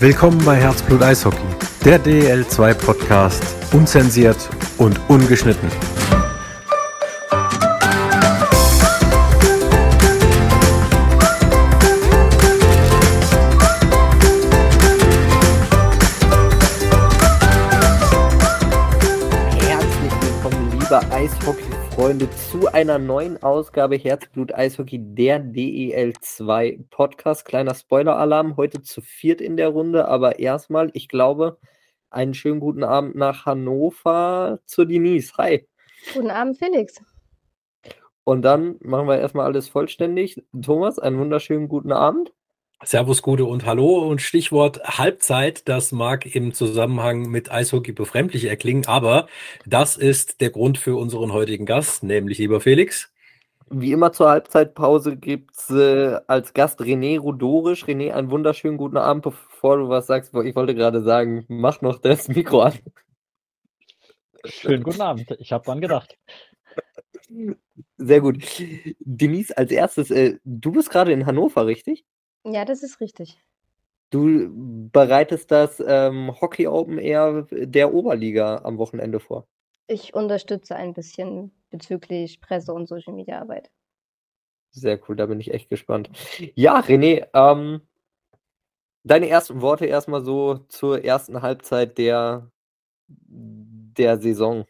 Willkommen bei Herzblut Eishockey, der DL2 Podcast, unzensiert und ungeschnitten. Eishockey-Freunde, zu einer neuen Ausgabe Herzblut Eishockey, der DEL2 Podcast. Kleiner Spoiler-Alarm, heute zu viert in der Runde, aber erstmal, ich glaube, einen schönen guten Abend nach Hannover zu Denise. Hi. Guten Abend, Felix. Und dann machen wir erstmal alles vollständig. Thomas, einen wunderschönen guten Abend. Servus, Gute und Hallo und Stichwort Halbzeit. Das mag im Zusammenhang mit Eishockey befremdlich erklingen, aber das ist der Grund für unseren heutigen Gast, nämlich lieber Felix. Wie immer zur Halbzeitpause gibt es äh, als Gast René Rudorisch. René, einen wunderschönen guten Abend, bevor du was sagst. Ich wollte gerade sagen, mach noch das Mikro an. Schönen guten Abend. Ich habe dran gedacht. Sehr gut. Denise, als erstes, äh, du bist gerade in Hannover, richtig? Ja, das ist richtig. Du bereitest das ähm, Hockey Open Air der Oberliga am Wochenende vor. Ich unterstütze ein bisschen bezüglich Presse- und Social-Media-Arbeit. Sehr cool, da bin ich echt gespannt. Ja, René, ähm, deine ersten Worte erstmal so zur ersten Halbzeit der, der Saison.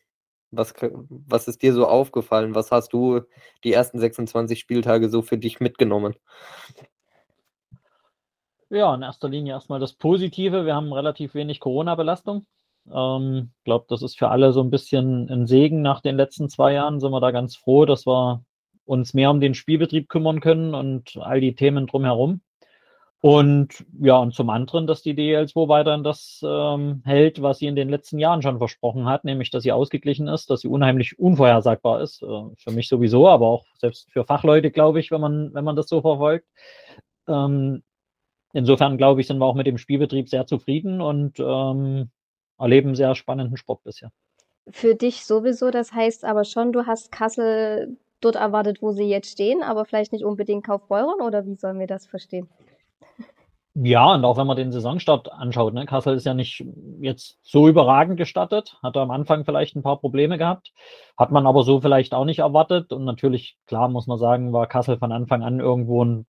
Was, was ist dir so aufgefallen? Was hast du die ersten 26 Spieltage so für dich mitgenommen? Ja, in erster Linie erstmal das Positive. Wir haben relativ wenig Corona-Belastung. Ich ähm, glaube, das ist für alle so ein bisschen ein Segen nach den letzten zwei Jahren. Sind wir da ganz froh, dass wir uns mehr um den Spielbetrieb kümmern können und all die Themen drumherum. Und ja, und zum anderen, dass die DL2 weiterhin das ähm, hält, was sie in den letzten Jahren schon versprochen hat, nämlich, dass sie ausgeglichen ist, dass sie unheimlich unvorhersagbar ist. Äh, für mich sowieso, aber auch selbst für Fachleute, glaube ich, wenn man, wenn man das so verfolgt. Ähm, insofern, glaube ich, sind wir auch mit dem Spielbetrieb sehr zufrieden und ähm, erleben sehr spannenden Sport bisher. Für dich sowieso, das heißt aber schon, du hast Kassel dort erwartet, wo sie jetzt stehen, aber vielleicht nicht unbedingt Kaufbeuren oder wie sollen wir das verstehen? Ja, und auch wenn man den Saisonstart anschaut, ne, Kassel ist ja nicht jetzt so überragend gestattet, hat am Anfang vielleicht ein paar Probleme gehabt, hat man aber so vielleicht auch nicht erwartet. Und natürlich, klar muss man sagen, war Kassel von Anfang an irgendwo ein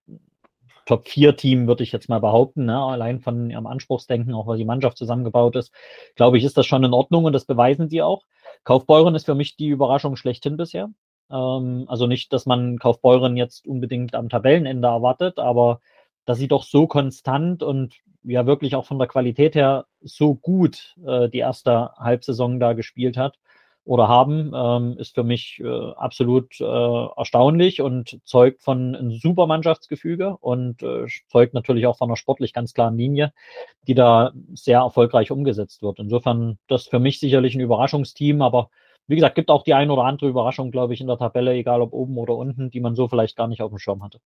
Top-4-Team, würde ich jetzt mal behaupten, ne? allein von ihrem Anspruchsdenken, auch weil die Mannschaft zusammengebaut ist, glaube ich, ist das schon in Ordnung und das beweisen sie auch. Kaufbeuren ist für mich die Überraschung schlechthin bisher. Ähm, also nicht, dass man Kaufbeuren jetzt unbedingt am Tabellenende erwartet, aber dass sie doch so konstant und ja wirklich auch von der Qualität her so gut äh, die erste Halbsaison da gespielt hat oder haben, ähm, ist für mich äh, absolut äh, erstaunlich und zeugt von einem super Mannschaftsgefüge und äh, zeugt natürlich auch von einer sportlich ganz klaren Linie, die da sehr erfolgreich umgesetzt wird. Insofern das für mich sicherlich ein Überraschungsteam, aber wie gesagt, gibt auch die ein oder andere Überraschung, glaube ich, in der Tabelle, egal ob oben oder unten, die man so vielleicht gar nicht auf dem Schirm hatte.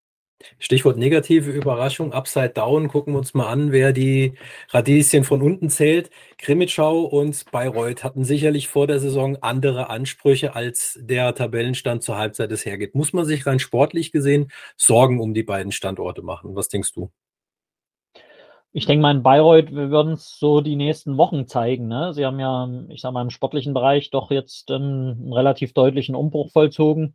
Stichwort negative Überraschung, Upside Down. Gucken wir uns mal an, wer die Radieschen von unten zählt. Krimitschau und Bayreuth hatten sicherlich vor der Saison andere Ansprüche, als der Tabellenstand zur Halbzeit es hergeht. Muss man sich rein sportlich gesehen Sorgen um die beiden Standorte machen? Was denkst du? Ich denke mal, in Bayreuth, wir würden es so die nächsten Wochen zeigen. Ne? Sie haben ja, ich sage mal, im sportlichen Bereich doch jetzt einen relativ deutlichen Umbruch vollzogen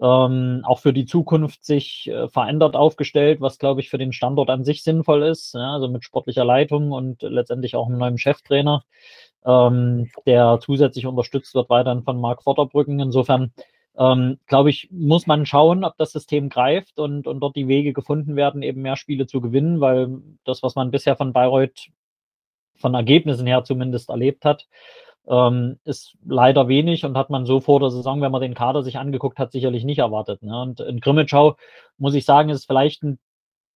ähm, auch für die Zukunft sich äh, verändert aufgestellt, was, glaube ich, für den Standort an sich sinnvoll ist. Ja, also mit sportlicher Leitung und letztendlich auch einem neuen Cheftrainer, ähm, der zusätzlich unterstützt wird weiterhin von Marc Vorderbrücken. Insofern, ähm, glaube ich, muss man schauen, ob das System greift und, und dort die Wege gefunden werden, eben mehr Spiele zu gewinnen, weil das, was man bisher von Bayreuth von Ergebnissen her zumindest erlebt hat, ähm, ist leider wenig und hat man so vor der Saison, wenn man den Kader sich angeguckt hat, sicherlich nicht erwartet. Ne? Und in Grimmitschau muss ich sagen, ist vielleicht ein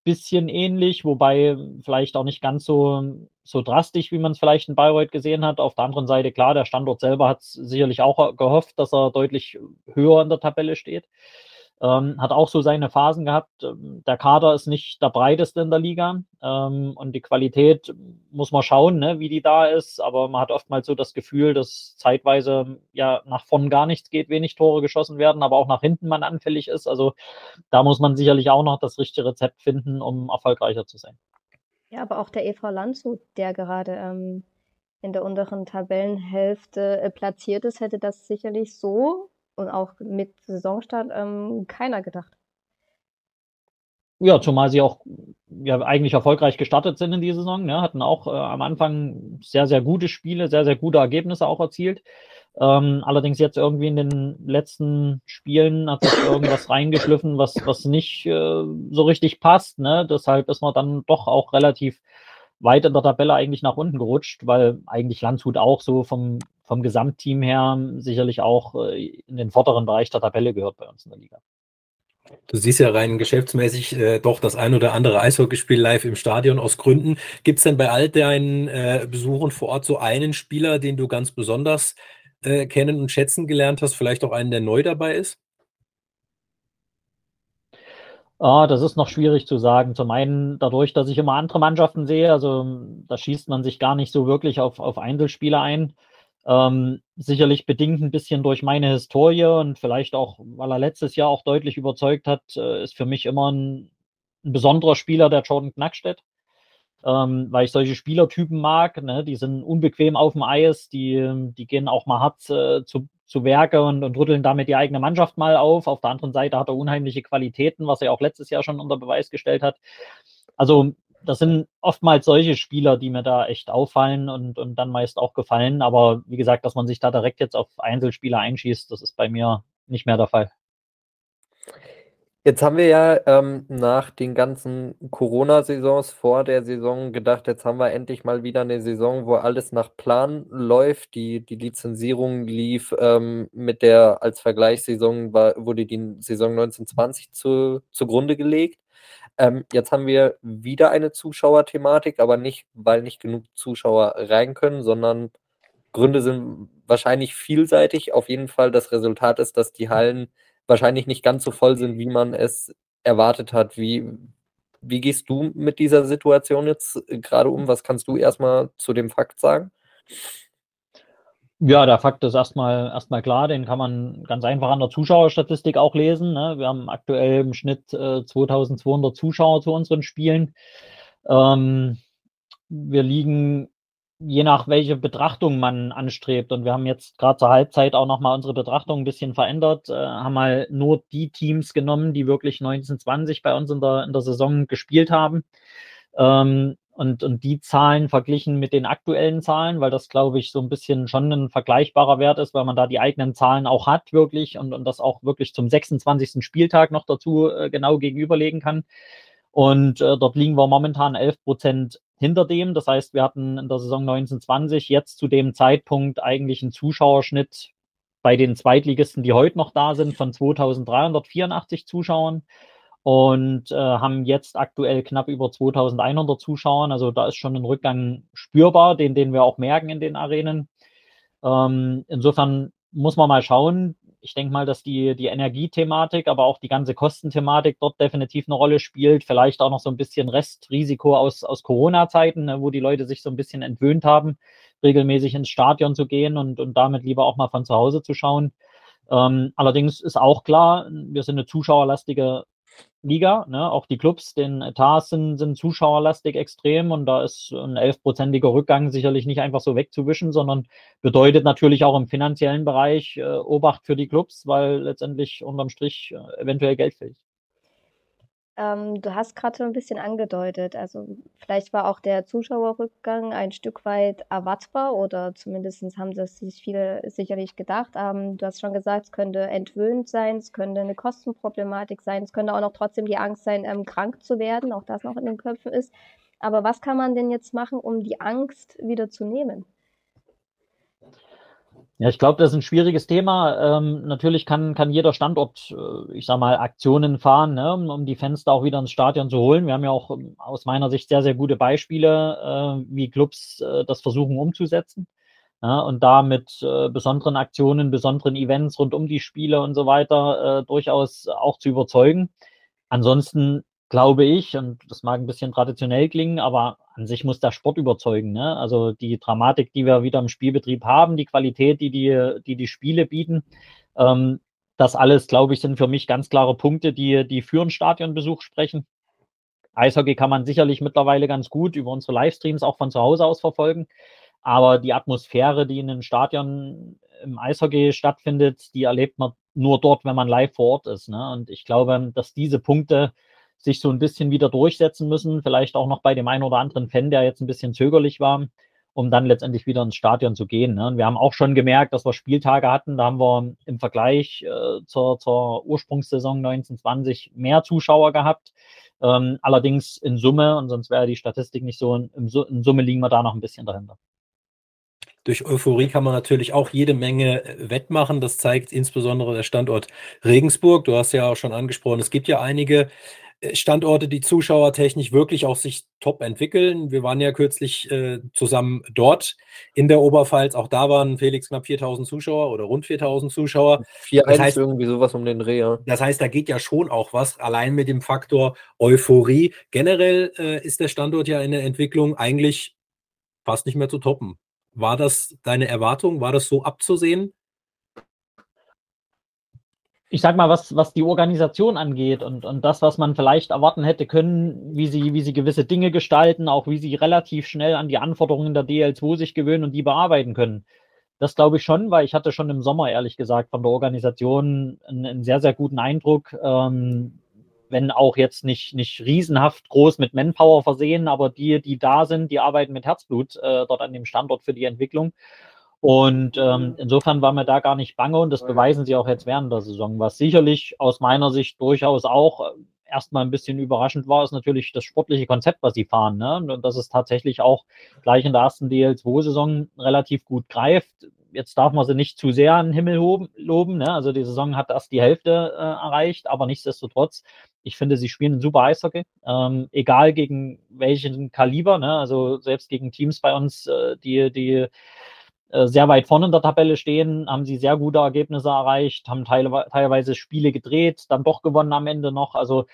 bisschen ähnlich, wobei vielleicht auch nicht ganz so, so drastisch, wie man es vielleicht in Bayreuth gesehen hat. Auf der anderen Seite, klar, der Standort selber hat sicherlich auch gehofft, dass er deutlich höher in der Tabelle steht. Ähm, hat auch so seine Phasen gehabt. Ähm, der Kader ist nicht der breiteste in der Liga ähm, und die Qualität muss man schauen, ne, wie die da ist. Aber man hat oftmals so das Gefühl, dass zeitweise ja nach vorn gar nichts geht, wenig Tore geschossen werden, aber auch nach hinten man anfällig ist. Also da muss man sicherlich auch noch das richtige Rezept finden, um erfolgreicher zu sein. Ja, aber auch der EV Landshut, der gerade ähm, in der unteren Tabellenhälfte äh, platziert ist, hätte das sicherlich so und auch mit Saisonstart ähm, keiner gedacht. Ja, zumal sie auch ja, eigentlich erfolgreich gestartet sind in die Saison, ne? hatten auch äh, am Anfang sehr, sehr gute Spiele, sehr, sehr gute Ergebnisse auch erzielt. Ähm, allerdings jetzt irgendwie in den letzten Spielen hat sich irgendwas reingeschliffen, was, was nicht äh, so richtig passt. Ne? Deshalb ist man dann doch auch relativ weit in der Tabelle eigentlich nach unten gerutscht, weil eigentlich Landshut auch so vom, vom Gesamtteam her sicherlich auch äh, in den vorderen Bereich der Tabelle gehört bei uns in der Liga. Du siehst ja rein geschäftsmäßig äh, doch das ein oder andere Eishockeyspiel live im Stadion aus Gründen. Gibt es denn bei all deinen äh, Besuchen vor Ort so einen Spieler, den du ganz besonders äh, kennen und schätzen gelernt hast? Vielleicht auch einen, der neu dabei ist? Ah, das ist noch schwierig zu sagen. Zum einen dadurch, dass ich immer andere Mannschaften sehe, also da schießt man sich gar nicht so wirklich auf, auf Einzelspieler ein. Ähm, sicherlich bedingt ein bisschen durch meine Historie und vielleicht auch, weil er letztes Jahr auch deutlich überzeugt hat, äh, ist für mich immer ein, ein besonderer Spieler der Jordan Knackstedt ähm, weil ich solche Spielertypen mag. Ne? Die sind unbequem auf dem Eis, die, die gehen auch mal hart äh, zu, zu Werke und, und rütteln damit die eigene Mannschaft mal auf. Auf der anderen Seite hat er unheimliche Qualitäten, was er auch letztes Jahr schon unter Beweis gestellt hat. Also das sind oftmals solche Spieler, die mir da echt auffallen und, und dann meist auch gefallen. Aber wie gesagt, dass man sich da direkt jetzt auf Einzelspieler einschießt, das ist bei mir nicht mehr der Fall. Jetzt haben wir ja ähm, nach den ganzen Corona-Saisons vor der Saison gedacht, jetzt haben wir endlich mal wieder eine Saison, wo alles nach Plan läuft. Die, die Lizenzierung lief ähm, mit der als Vergleichssaison, war, wurde die Saison 1920 zu, zugrunde gelegt. Ähm, jetzt haben wir wieder eine Zuschauerthematik, aber nicht, weil nicht genug Zuschauer rein können, sondern Gründe sind wahrscheinlich vielseitig. Auf jeden Fall das Resultat ist, dass die Hallen wahrscheinlich nicht ganz so voll sind, wie man es erwartet hat. Wie, wie gehst du mit dieser Situation jetzt äh, gerade um? Was kannst du erstmal zu dem Fakt sagen? Ja, der Fakt ist erstmal erstmal klar, den kann man ganz einfach an der Zuschauerstatistik auch lesen. Ne? Wir haben aktuell im Schnitt äh, 2200 Zuschauer zu unseren Spielen. Ähm, wir liegen je nach welche Betrachtung man anstrebt. Und wir haben jetzt gerade zur Halbzeit auch nochmal unsere Betrachtung ein bisschen verändert, äh, haben mal nur die Teams genommen, die wirklich 1920 bei uns in der, in der Saison gespielt haben. Ähm, und, und die Zahlen verglichen mit den aktuellen Zahlen, weil das, glaube ich, so ein bisschen schon ein vergleichbarer Wert ist, weil man da die eigenen Zahlen auch hat, wirklich, und, und das auch wirklich zum 26. Spieltag noch dazu äh, genau gegenüberlegen kann. Und äh, dort liegen wir momentan 11 Prozent hinter dem. Das heißt, wir hatten in der Saison 1920 jetzt zu dem Zeitpunkt eigentlich einen Zuschauerschnitt bei den Zweitligisten, die heute noch da sind, von 2384 Zuschauern und äh, haben jetzt aktuell knapp über 2100 Zuschauern. Also da ist schon ein Rückgang spürbar, den, den wir auch merken in den Arenen. Ähm, insofern muss man mal schauen, ich denke mal, dass die, die Energiethematik, aber auch die ganze Kostenthematik dort definitiv eine Rolle spielt. Vielleicht auch noch so ein bisschen Restrisiko aus, aus Corona-Zeiten, ne, wo die Leute sich so ein bisschen entwöhnt haben, regelmäßig ins Stadion zu gehen und, und damit lieber auch mal von zu Hause zu schauen. Ähm, allerdings ist auch klar, wir sind eine zuschauerlastige Liga. Ne? Auch die Clubs, den Etats sind, sind zuschauerlastig extrem und da ist ein elfprozentiger Rückgang sicherlich nicht einfach so wegzuwischen, sondern bedeutet natürlich auch im finanziellen Bereich äh, Obacht für die Clubs, weil letztendlich unterm Strich äh, eventuell Geld fehlt. Ähm, du hast gerade schon ein bisschen angedeutet, also vielleicht war auch der Zuschauerrückgang ein Stück weit erwartbar oder zumindest haben das sich viele sicherlich gedacht. Ähm, du hast schon gesagt, es könnte entwöhnt sein, es könnte eine Kostenproblematik sein, es könnte auch noch trotzdem die Angst sein, ähm, krank zu werden, auch das noch in den Köpfen ist. Aber was kann man denn jetzt machen, um die Angst wieder zu nehmen? Ja, ich glaube, das ist ein schwieriges Thema. Ähm, natürlich kann, kann jeder Standort, äh, ich sag mal, Aktionen fahren, ne, um, um die Fans da auch wieder ins Stadion zu holen. Wir haben ja auch ähm, aus meiner Sicht sehr, sehr gute Beispiele, äh, wie Clubs äh, das versuchen umzusetzen. Ja, und da mit äh, besonderen Aktionen, besonderen Events rund um die Spiele und so weiter äh, durchaus auch zu überzeugen. Ansonsten glaube ich, und das mag ein bisschen traditionell klingen, aber an sich muss der Sport überzeugen. Ne? Also die Dramatik, die wir wieder im Spielbetrieb haben, die Qualität, die die, die, die Spiele bieten, ähm, das alles, glaube ich, sind für mich ganz klare Punkte, die, die für einen Stadionbesuch sprechen. Eishockey kann man sicherlich mittlerweile ganz gut über unsere Livestreams auch von zu Hause aus verfolgen. Aber die Atmosphäre, die in den Stadion im Eishockey stattfindet, die erlebt man nur dort, wenn man live vor Ort ist. Ne? Und ich glaube, dass diese Punkte sich so ein bisschen wieder durchsetzen müssen, vielleicht auch noch bei dem einen oder anderen Fan, der jetzt ein bisschen zögerlich war, um dann letztendlich wieder ins Stadion zu gehen. Ne? Wir haben auch schon gemerkt, dass wir Spieltage hatten, da haben wir im Vergleich äh, zur, zur Ursprungssaison 1920 mehr Zuschauer gehabt. Ähm, allerdings in Summe, und sonst wäre die Statistik nicht so, in, in Summe liegen wir da noch ein bisschen dahinter. Durch Euphorie kann man natürlich auch jede Menge äh, wettmachen. Das zeigt insbesondere der Standort Regensburg. Du hast ja auch schon angesprochen, es gibt ja einige Standorte, die zuschauertechnisch wirklich auch sich top entwickeln. Wir waren ja kürzlich äh, zusammen dort in der Oberpfalz. Auch da waren Felix knapp 4000 Zuschauer oder rund 4000 Zuschauer. 4 das heißt, irgendwie sowas um den Dreh, ja. Das heißt, da geht ja schon auch was, allein mit dem Faktor Euphorie. Generell äh, ist der Standort ja in der Entwicklung eigentlich fast nicht mehr zu toppen. War das deine Erwartung? War das so abzusehen? Ich sag mal, was, was die Organisation angeht und, und das, was man vielleicht erwarten hätte können, wie sie, wie sie gewisse Dinge gestalten, auch wie sie relativ schnell an die Anforderungen der DL2 sich gewöhnen und die bearbeiten können. Das glaube ich schon, weil ich hatte schon im Sommer, ehrlich gesagt, von der Organisation einen, einen sehr, sehr guten Eindruck. Ähm, wenn auch jetzt nicht, nicht riesenhaft groß mit Manpower versehen, aber die, die da sind, die arbeiten mit Herzblut äh, dort an dem Standort für die Entwicklung. Und ähm, insofern war mir da gar nicht bange und das beweisen sie auch jetzt während der Saison. Was sicherlich aus meiner Sicht durchaus auch äh, erstmal ein bisschen überraschend war, ist natürlich das sportliche Konzept, was sie fahren. Ne? Und dass es tatsächlich auch gleich in der ersten DL2-Saison relativ gut greift jetzt darf man sie nicht zu sehr an den Himmel loben. Ne? Also die Saison hat erst die Hälfte äh, erreicht, aber nichtsdestotrotz, ich finde, sie spielen super Eishockey. Ähm, egal gegen welchen Kaliber, ne? also selbst gegen Teams bei uns, äh, die, die sehr weit vorne in der Tabelle stehen, haben sie sehr gute Ergebnisse erreicht, haben teilweise, Spiele gedreht, dann doch gewonnen am Ende noch. Also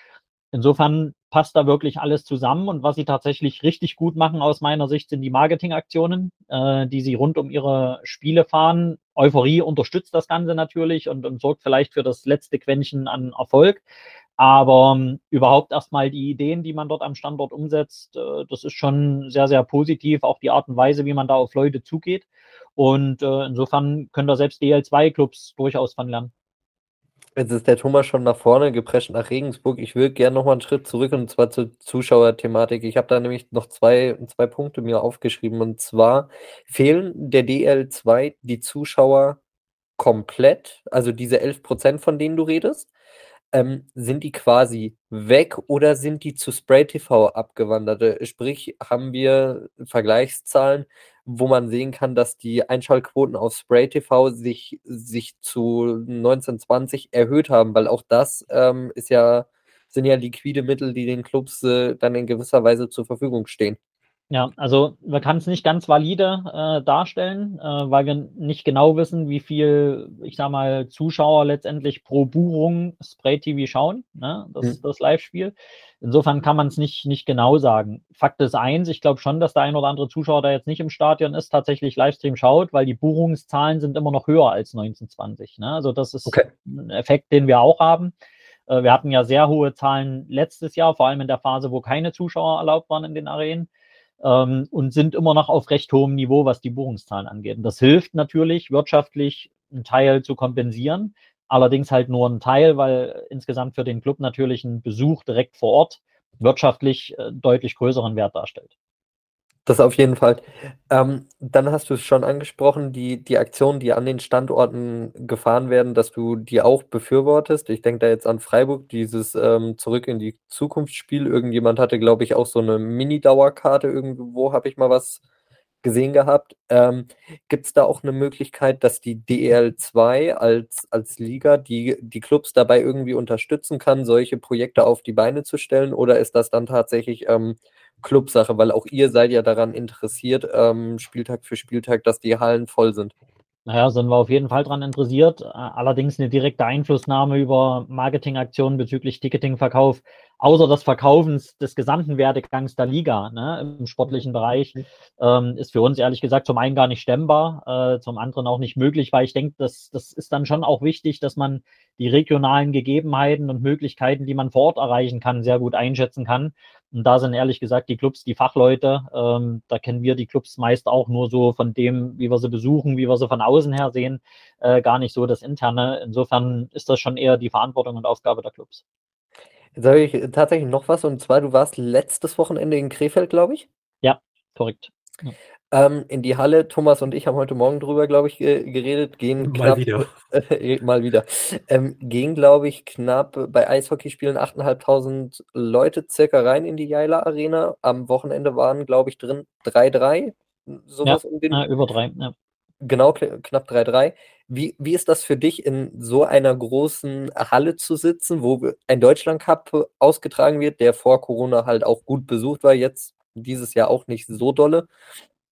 Insofern passt da wirklich alles zusammen. Und was sie tatsächlich richtig gut machen aus meiner Sicht, sind die Marketingaktionen, äh, die sie rund um ihre Spiele fahren. Euphorie unterstützt das Ganze natürlich und, und sorgt vielleicht für das letzte Quäntchen an Erfolg. Aber ähm, überhaupt erstmal die Ideen, die man dort am Standort umsetzt, äh, das ist schon sehr, sehr positiv. Auch die Art und Weise, wie man da auf Leute zugeht. Und äh, insofern können da selbst DL2-Clubs durchaus von lernen. Jetzt ist der Thomas schon nach vorne geprescht nach Regensburg. Ich will gerne noch mal einen Schritt zurück und zwar zur Zuschauerthematik. Ich habe da nämlich noch zwei, zwei Punkte mir aufgeschrieben. Und zwar fehlen der DL2 die Zuschauer komplett, also diese 11 Prozent, von denen du redest. Ähm, sind die quasi weg oder sind die zu Spray TV abgewandert? Äh, sprich, haben wir Vergleichszahlen, wo man sehen kann, dass die Einschaltquoten auf Spray TV sich, sich zu 1920 erhöht haben, weil auch das ähm, ist ja, sind ja liquide Mittel, die den Clubs äh, dann in gewisser Weise zur Verfügung stehen. Ja, also wir kann es nicht ganz valide äh, darstellen, äh, weil wir nicht genau wissen, wie viel, ich sag mal, Zuschauer letztendlich pro Buchung Spray TV schauen, ne? das, mhm. das Live-Spiel. Insofern kann man es nicht, nicht genau sagen. Fakt ist eins, ich glaube schon, dass der ein oder andere Zuschauer, der jetzt nicht im Stadion ist, tatsächlich Livestream schaut, weil die Buchungszahlen sind immer noch höher als 1920. Ne? Also das ist okay. ein Effekt, den wir auch haben. Äh, wir hatten ja sehr hohe Zahlen letztes Jahr, vor allem in der Phase, wo keine Zuschauer erlaubt waren in den Arenen ähm, und sind immer noch auf recht hohem Niveau, was die Buchungszahlen angeht. Und das hilft natürlich wirtschaftlich einen Teil zu kompensieren, allerdings halt nur ein Teil, weil insgesamt für den Club natürlich ein Besuch direkt vor Ort wirtschaftlich äh, deutlich größeren Wert darstellt. Das auf jeden Fall. Ähm, dann hast du es schon angesprochen, die, die Aktionen, die an den Standorten gefahren werden, dass du die auch befürwortest. Ich denke da jetzt an Freiburg, dieses ähm, Zurück in die Zukunftsspiel. Irgendjemand hatte, glaube ich, auch so eine Mini-Dauerkarte irgendwo, habe ich mal was gesehen gehabt. Ähm, Gibt es da auch eine Möglichkeit, dass die DL2 als, als Liga die, die Clubs dabei irgendwie unterstützen kann, solche Projekte auf die Beine zu stellen? Oder ist das dann tatsächlich ähm, Clubsache, weil auch ihr seid ja daran interessiert, ähm, Spieltag für Spieltag, dass die Hallen voll sind. Naja, sind wir auf jeden Fall daran interessiert. Allerdings eine direkte Einflussnahme über Marketingaktionen bezüglich Ticketingverkauf, außer des Verkaufens des gesamten Werdegangs der Liga ne, im sportlichen Bereich, ähm, ist für uns ehrlich gesagt zum einen gar nicht stemmbar, äh, zum anderen auch nicht möglich, weil ich denke, das, das ist dann schon auch wichtig, dass man die regionalen Gegebenheiten und Möglichkeiten, die man vor Ort erreichen kann, sehr gut einschätzen kann. Und da sind ehrlich gesagt die Clubs, die Fachleute, ähm, da kennen wir die Clubs meist auch nur so von dem, wie wir sie besuchen, wie wir sie von außen her sehen, äh, gar nicht so das Interne. Insofern ist das schon eher die Verantwortung und Aufgabe der Clubs. Jetzt habe ich tatsächlich noch was und zwar, du warst letztes Wochenende in Krefeld, glaube ich. Ja, korrekt. Ja. Ähm, in die Halle, Thomas und ich haben heute Morgen drüber, glaube ich, geredet, gehen mal knapp, wieder. Äh, mal wieder, ähm, gehen, glaube ich, knapp bei Eishockeyspielen 8.500 Leute circa rein in die Jaila Arena. Am Wochenende waren, glaube ich, drin 3-3, sowas ja, um den. Ja, über drei, ja. Genau, knapp 3-3. Wie, wie ist das für dich, in so einer großen Halle zu sitzen, wo ein Deutschland Cup ausgetragen wird, der vor Corona halt auch gut besucht war, jetzt dieses Jahr auch nicht so dolle.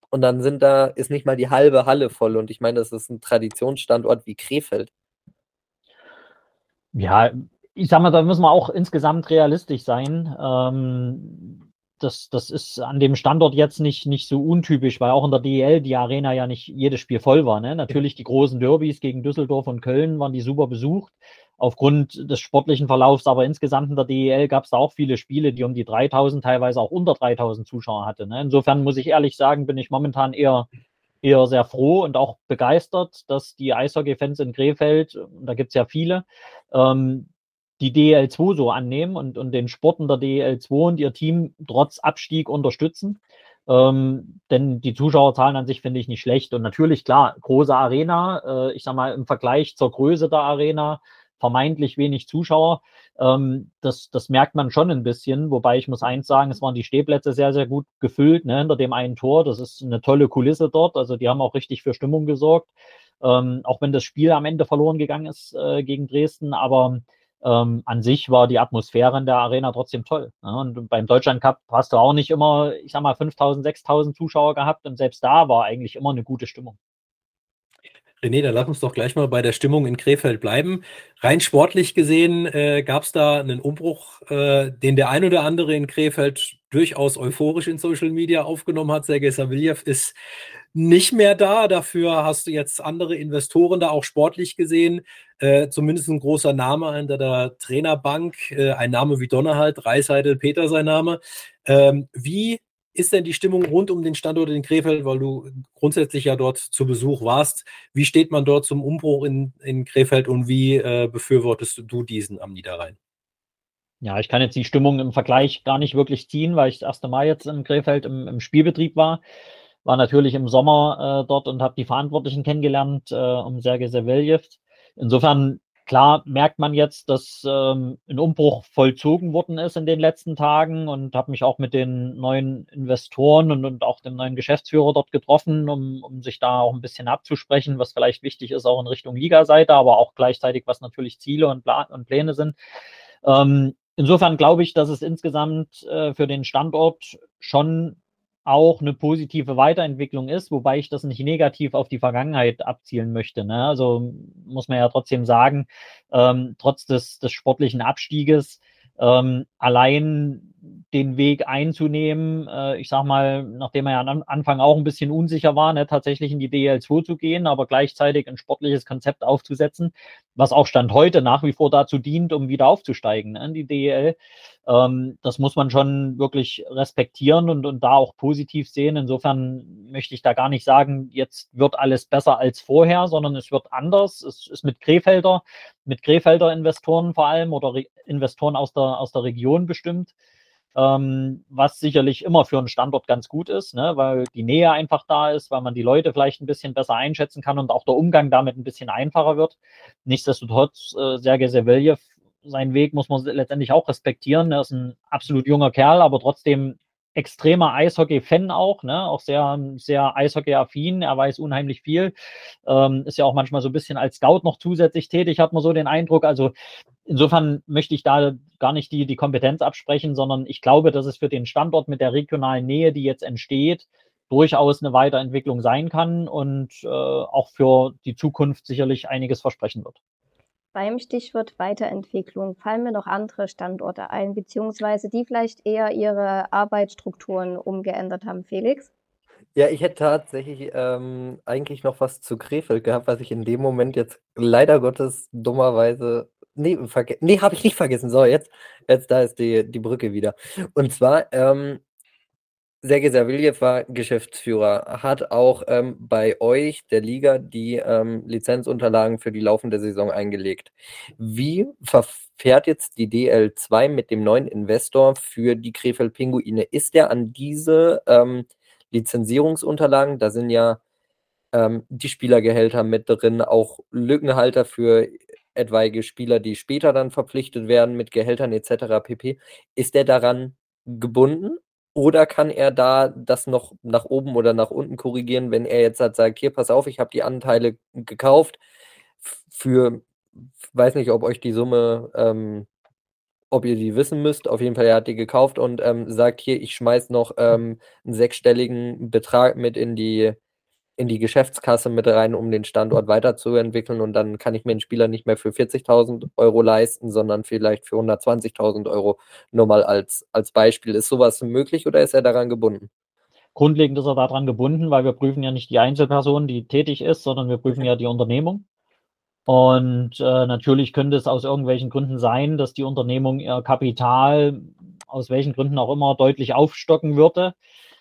Und dann sind da, ist nicht mal die halbe Halle voll. Und ich meine, das ist ein Traditionsstandort wie Krefeld. Ja, ich sag mal, da müssen wir auch insgesamt realistisch sein. Ähm, das, das ist an dem Standort jetzt nicht, nicht so untypisch, weil auch in der DEL die Arena ja nicht jedes Spiel voll war. Ne? Natürlich die großen Derbys gegen Düsseldorf und Köln waren die super besucht aufgrund des sportlichen Verlaufs, aber insgesamt in der DEL gab es da auch viele Spiele, die um die 3000, teilweise auch unter 3000 Zuschauer hatte. Ne? Insofern muss ich ehrlich sagen, bin ich momentan eher, eher sehr froh und auch begeistert, dass die Eishockey-Fans in Krefeld, da gibt es ja viele, ähm, die DEL2 so annehmen und, und den Sport in der DEL2 und ihr Team trotz Abstieg unterstützen. Ähm, denn die Zuschauerzahlen an sich finde ich nicht schlecht. Und natürlich, klar, große Arena, äh, ich sag mal, im Vergleich zur Größe der Arena vermeintlich wenig Zuschauer. Ähm, das, das merkt man schon ein bisschen, wobei ich muss eins sagen, es waren die Stehplätze sehr, sehr gut gefüllt, ne, hinter dem einen Tor. Das ist eine tolle Kulisse dort. Also die haben auch richtig für Stimmung gesorgt. Ähm, auch wenn das Spiel am Ende verloren gegangen ist äh, gegen Dresden, aber ähm, an sich war die Atmosphäre in der Arena trotzdem toll. Ne? Und beim Deutschland Cup hast du auch nicht immer, ich sag mal, 5000, 6000 Zuschauer gehabt und selbst da war eigentlich immer eine gute Stimmung. René, dann lass uns doch gleich mal bei der Stimmung in Krefeld bleiben. Rein sportlich gesehen äh, gab es da einen Umbruch, äh, den der ein oder andere in Krefeld durchaus euphorisch in Social Media aufgenommen hat. Sergei Saviljev ist nicht mehr da. Dafür hast du jetzt andere Investoren da auch sportlich gesehen. Äh, zumindest ein großer Name hinter der Trainerbank. Äh, ein Name wie Donner halt, Reisheidel, Peter sein Name. Ähm, wie ist denn die Stimmung rund um den Standort in Krefeld, weil du grundsätzlich ja dort zu Besuch warst? Wie steht man dort zum Umbruch in, in Krefeld und wie äh, befürwortest du diesen am Niederrhein? Ja, ich kann jetzt die Stimmung im Vergleich gar nicht wirklich ziehen, weil ich das erste Mal jetzt in Krefeld im, im Spielbetrieb war. War natürlich im Sommer äh, dort und habe die Verantwortlichen kennengelernt äh, um Sergei Saveljev. Insofern Klar merkt man jetzt, dass ähm, ein Umbruch vollzogen worden ist in den letzten Tagen und habe mich auch mit den neuen Investoren und, und auch dem neuen Geschäftsführer dort getroffen, um, um sich da auch ein bisschen abzusprechen, was vielleicht wichtig ist, auch in Richtung Liga-Seite, aber auch gleichzeitig, was natürlich Ziele und, Plan und Pläne sind. Ähm, insofern glaube ich, dass es insgesamt äh, für den Standort schon auch eine positive Weiterentwicklung ist, wobei ich das nicht negativ auf die Vergangenheit abzielen möchte. Ne? Also muss man ja trotzdem sagen, ähm, trotz des, des sportlichen Abstieges ähm, allein den Weg einzunehmen, äh, ich sag mal, nachdem er ja am Anfang auch ein bisschen unsicher war, ne, tatsächlich in die DL2 zu gehen, aber gleichzeitig ein sportliches Konzept aufzusetzen, was auch Stand heute nach wie vor dazu dient, um wieder aufzusteigen ne, in die DL. Ähm, das muss man schon wirklich respektieren und, und da auch positiv sehen. Insofern möchte ich da gar nicht sagen, jetzt wird alles besser als vorher, sondern es wird anders. Es ist mit Krefelder, mit Krefelder Investoren vor allem oder Re Investoren aus der, aus der Region bestimmt ähm, was sicherlich immer für einen Standort ganz gut ist, ne, weil die Nähe einfach da ist, weil man die Leute vielleicht ein bisschen besser einschätzen kann und auch der Umgang damit ein bisschen einfacher wird. Nichtsdestotrotz, äh, Sergei Seveljev, seinen Weg muss man letztendlich auch respektieren. Er ist ein absolut junger Kerl, aber trotzdem extremer Eishockey-Fan auch, ne? auch sehr, sehr Eishockey-affin. Er weiß unheimlich viel. Ähm, ist ja auch manchmal so ein bisschen als Scout noch zusätzlich tätig, hat man so den Eindruck. Also insofern möchte ich da gar nicht die, die Kompetenz absprechen, sondern ich glaube, dass es für den Standort mit der regionalen Nähe, die jetzt entsteht, durchaus eine Weiterentwicklung sein kann und äh, auch für die Zukunft sicherlich einiges versprechen wird. Beim Stichwort Weiterentwicklung fallen mir noch andere Standorte ein, beziehungsweise die vielleicht eher ihre Arbeitsstrukturen umgeändert haben. Felix? Ja, ich hätte tatsächlich ähm, eigentlich noch was zu Krefeld gehabt, was ich in dem Moment jetzt leider Gottes dummerweise nee, nee habe ich nicht vergessen. So, jetzt, jetzt da ist die, die Brücke wieder. Und zwar, ähm, Sergej Saviljev war Geschäftsführer, hat auch ähm, bei euch, der Liga, die ähm, Lizenzunterlagen für die laufende Saison eingelegt. Wie verfährt jetzt die DL2 mit dem neuen Investor für die Krefeld Pinguine? Ist der an diese ähm, Lizenzierungsunterlagen, da sind ja ähm, die Spielergehälter mit drin, auch Lückenhalter für etwaige Spieler, die später dann verpflichtet werden mit Gehältern etc. pp. Ist der daran gebunden oder kann er da das noch nach oben oder nach unten korrigieren, wenn er jetzt halt sagt, hier, pass auf, ich habe die Anteile gekauft für, weiß nicht, ob euch die Summe, ähm, ob ihr die wissen müsst. Auf jeden Fall, er hat die gekauft und ähm, sagt, hier, ich schmeiß noch ähm, einen sechsstelligen Betrag mit in die in die Geschäftskasse mit rein, um den Standort weiterzuentwickeln. Und dann kann ich mir einen Spieler nicht mehr für 40.000 Euro leisten, sondern vielleicht für 120.000 Euro. Nur mal als, als Beispiel. Ist sowas möglich oder ist er daran gebunden? Grundlegend ist er daran gebunden, weil wir prüfen ja nicht die Einzelperson, die tätig ist, sondern wir prüfen ja die Unternehmung. Und äh, natürlich könnte es aus irgendwelchen Gründen sein, dass die Unternehmung ihr Kapital aus welchen Gründen auch immer deutlich aufstocken würde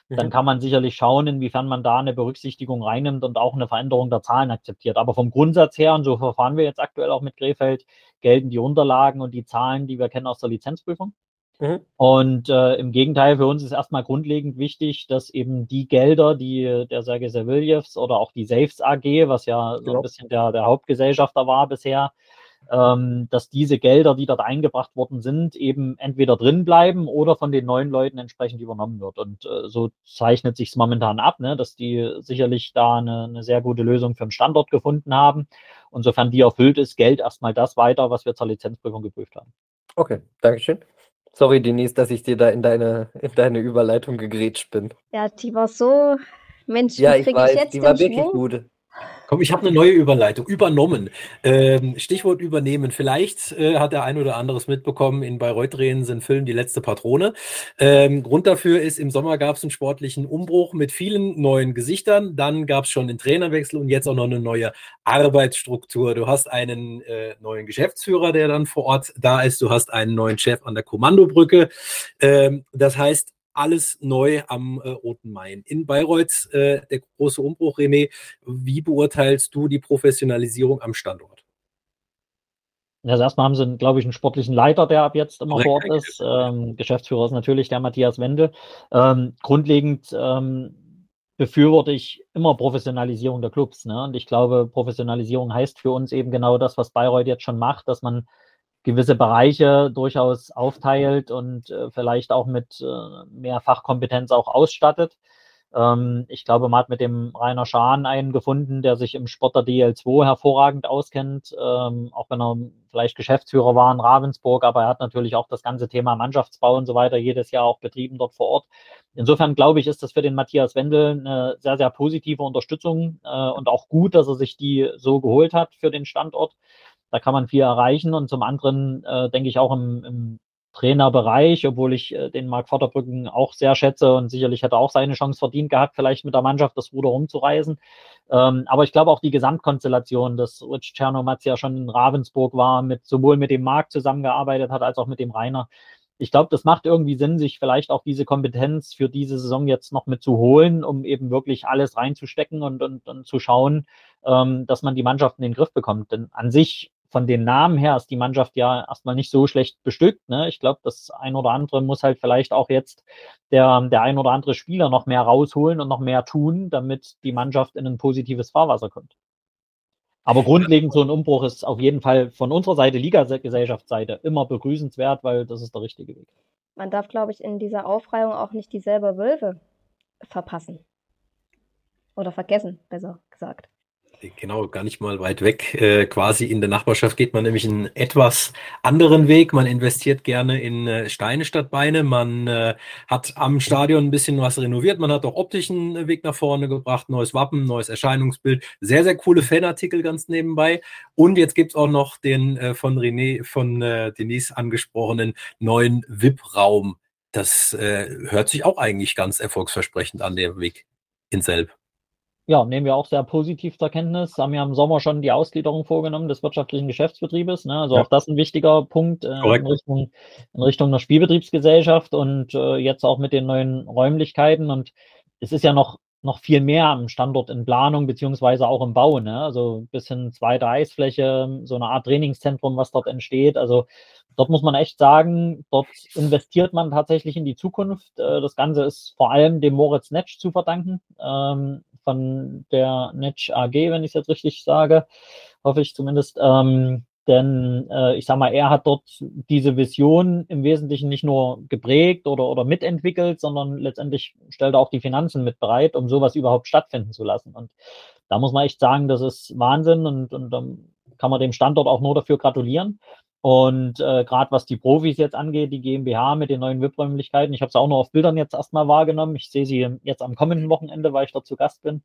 dann mhm. kann man sicherlich schauen, inwiefern man da eine Berücksichtigung reinnimmt und auch eine Veränderung der Zahlen akzeptiert. Aber vom Grundsatz her, und so verfahren wir jetzt aktuell auch mit Krefeld, gelten die Unterlagen und die Zahlen, die wir kennen aus der Lizenzprüfung. Mhm. Und äh, im Gegenteil, für uns ist erstmal grundlegend wichtig, dass eben die Gelder, die der Sergei Saviljevs oder auch die Safes AG, was ja so ein genau. bisschen der, der Hauptgesellschafter war bisher, ähm, dass diese Gelder, die dort eingebracht worden sind, eben entweder drin bleiben oder von den neuen Leuten entsprechend übernommen wird. Und äh, so zeichnet sich es momentan ab, ne, dass die sicherlich da eine, eine sehr gute Lösung für den Standort gefunden haben. Und sofern die erfüllt ist, Geld erstmal das weiter, was wir zur Lizenzprüfung geprüft haben. Okay, Dankeschön. Sorry, Denise, dass ich dir da in deine, in deine Überleitung gegrätscht bin. Ja, die war so, Mensch, ja, ich weiß, ich jetzt die war wirklich Schwung? gut. Komm, ich habe eine neue Überleitung. Übernommen. Ähm, Stichwort übernehmen. Vielleicht äh, hat der ein oder anderes mitbekommen, in Bayreuth drehen sind Film Die letzte Patrone. Ähm, Grund dafür ist, im Sommer gab es einen sportlichen Umbruch mit vielen neuen Gesichtern. Dann gab es schon den Trainerwechsel und jetzt auch noch eine neue Arbeitsstruktur. Du hast einen äh, neuen Geschäftsführer, der dann vor Ort da ist. Du hast einen neuen Chef an der Kommandobrücke. Ähm, das heißt, alles neu am äh, Roten Main. In Bayreuth äh, der große Umbruch, René. Wie beurteilst du die Professionalisierung am Standort? Also erstmal haben sie, glaube ich, einen sportlichen Leiter, der ab jetzt immer vor Ort ist. Ähm, Geschäftsführer ist natürlich der Matthias Wendel. Ähm, grundlegend ähm, befürworte ich immer Professionalisierung der Clubs. Ne? Und ich glaube, Professionalisierung heißt für uns eben genau das, was Bayreuth jetzt schon macht, dass man gewisse Bereiche durchaus aufteilt und äh, vielleicht auch mit äh, mehr Fachkompetenz auch ausstattet. Ähm, ich glaube, man hat mit dem Rainer Schahn einen gefunden, der sich im Sport der DL2 hervorragend auskennt, ähm, auch wenn er vielleicht Geschäftsführer war in Ravensburg, aber er hat natürlich auch das ganze Thema Mannschaftsbau und so weiter jedes Jahr auch betrieben dort vor Ort. Insofern glaube ich, ist das für den Matthias Wendel eine sehr, sehr positive Unterstützung äh, und auch gut, dass er sich die so geholt hat für den Standort. Da kann man viel erreichen und zum anderen äh, denke ich auch im, im Trainerbereich, obwohl ich äh, den Marc Vorderbrücken auch sehr schätze und sicherlich hätte auch seine Chance verdient gehabt, vielleicht mit der Mannschaft das Ruder rumzureisen. Ähm, aber ich glaube auch die Gesamtkonstellation, dass Rich Czernomatz ja schon in Ravensburg war, mit sowohl mit dem Marc zusammengearbeitet hat, als auch mit dem Rainer. Ich glaube, das macht irgendwie Sinn, sich vielleicht auch diese Kompetenz für diese Saison jetzt noch mit zu holen, um eben wirklich alles reinzustecken und, und, und zu schauen, ähm, dass man die Mannschaft in den Griff bekommt. Denn an sich von den Namen her ist die Mannschaft ja erstmal nicht so schlecht bestückt. Ne? Ich glaube, das ein oder andere muss halt vielleicht auch jetzt der, der ein oder andere Spieler noch mehr rausholen und noch mehr tun, damit die Mannschaft in ein positives Fahrwasser kommt. Aber grundlegend so ein Umbruch ist auf jeden Fall von unserer Seite, Liga-Gesellschaftsseite, immer begrüßenswert, weil das ist der richtige Weg. Man darf, glaube ich, in dieser Aufreihung auch nicht dieselbe Wölfe verpassen. Oder vergessen, besser gesagt. Genau, gar nicht mal weit weg. Äh, quasi in der Nachbarschaft geht man nämlich einen etwas anderen Weg. Man investiert gerne in äh, Steine statt Beine. Man äh, hat am Stadion ein bisschen was renoviert. Man hat auch optischen Weg nach vorne gebracht. Neues Wappen, neues Erscheinungsbild. Sehr, sehr coole Fanartikel ganz nebenbei. Und jetzt gibt's auch noch den äh, von René, von äh, Denise angesprochenen neuen VIP-Raum. Das äh, hört sich auch eigentlich ganz erfolgsversprechend an, der Weg in Selb. Ja, nehmen wir auch sehr positiv zur Kenntnis. Haben ja im Sommer schon die Ausgliederung vorgenommen des wirtschaftlichen Geschäftsbetriebes. Ne? Also ja. auch das ein wichtiger Punkt äh, in, Richtung, in Richtung der Spielbetriebsgesellschaft und äh, jetzt auch mit den neuen Räumlichkeiten. Und es ist ja noch noch viel mehr am Standort in Planung beziehungsweise auch im Bau. Ne? Also bis hin zweite Eisfläche, so eine Art Trainingszentrum, was dort entsteht. Also dort muss man echt sagen, dort investiert man tatsächlich in die Zukunft. Äh, das Ganze ist vor allem dem Moritz Netsch zu verdanken, ähm, von der Netsch AG, wenn ich es jetzt richtig sage, hoffe ich zumindest. Ähm, denn äh, ich sage mal, er hat dort diese Vision im Wesentlichen nicht nur geprägt oder, oder mitentwickelt, sondern letztendlich stellt er auch die Finanzen mit bereit, um sowas überhaupt stattfinden zu lassen. Und da muss man echt sagen, das ist Wahnsinn und, und dann kann man dem Standort auch nur dafür gratulieren. Und äh, gerade was die Profis jetzt angeht, die GmbH mit den neuen VIP-Räumlichkeiten, ich habe es auch nur auf Bildern jetzt erstmal wahrgenommen. Ich sehe sie jetzt am kommenden Wochenende, weil ich dort zu Gast bin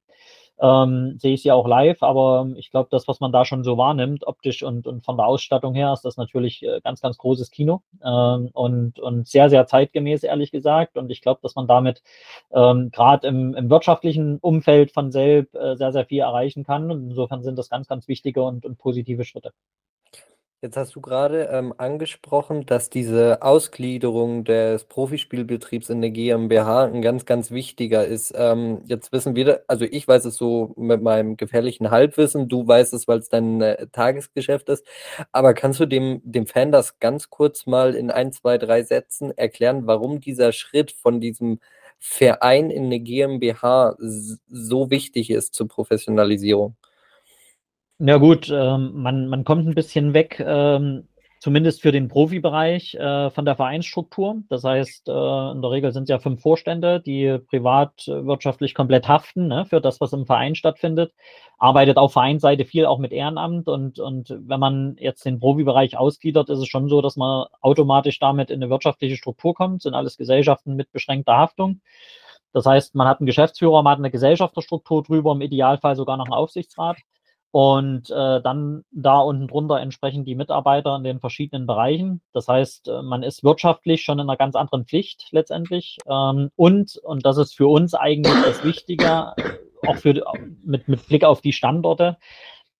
ähm, sehe ich sie auch live, aber ich glaube, das, was man da schon so wahrnimmt, optisch und, und von der Ausstattung her, ist das natürlich äh, ganz, ganz großes Kino ähm, und, und sehr, sehr zeitgemäß, ehrlich gesagt. Und ich glaube, dass man damit ähm, gerade im, im wirtschaftlichen Umfeld von Selb äh, sehr, sehr viel erreichen kann. Und insofern sind das ganz, ganz wichtige und, und positive Schritte. Jetzt hast du gerade ähm, angesprochen, dass diese Ausgliederung des Profispielbetriebs in der GmbH ein ganz, ganz wichtiger ist. Ähm, jetzt wissen wir, also ich weiß es so mit meinem gefährlichen Halbwissen, du weißt es, weil es dein äh, Tagesgeschäft ist. Aber kannst du dem, dem Fan das ganz kurz mal in ein, zwei, drei Sätzen erklären, warum dieser Schritt von diesem Verein in eine GmbH so wichtig ist zur Professionalisierung? Ja gut, ähm, man, man kommt ein bisschen weg, ähm, zumindest für den Profibereich, äh, von der Vereinsstruktur. Das heißt, äh, in der Regel sind es ja fünf Vorstände, die privatwirtschaftlich komplett haften ne, für das, was im Verein stattfindet. Arbeitet auf Vereinsseite viel auch mit Ehrenamt und, und wenn man jetzt den Profibereich ausgliedert, ist es schon so, dass man automatisch damit in eine wirtschaftliche Struktur kommt, sind alles Gesellschaften mit beschränkter Haftung. Das heißt, man hat einen Geschäftsführer, man hat eine Gesellschafterstruktur drüber, im Idealfall sogar noch einen Aufsichtsrat und äh, dann da unten drunter entsprechend die Mitarbeiter in den verschiedenen Bereichen. Das heißt, äh, man ist wirtschaftlich schon in einer ganz anderen Pflicht letztendlich. Ähm, und, und das ist für uns eigentlich das Wichtige, auch für, mit, mit Blick auf die Standorte,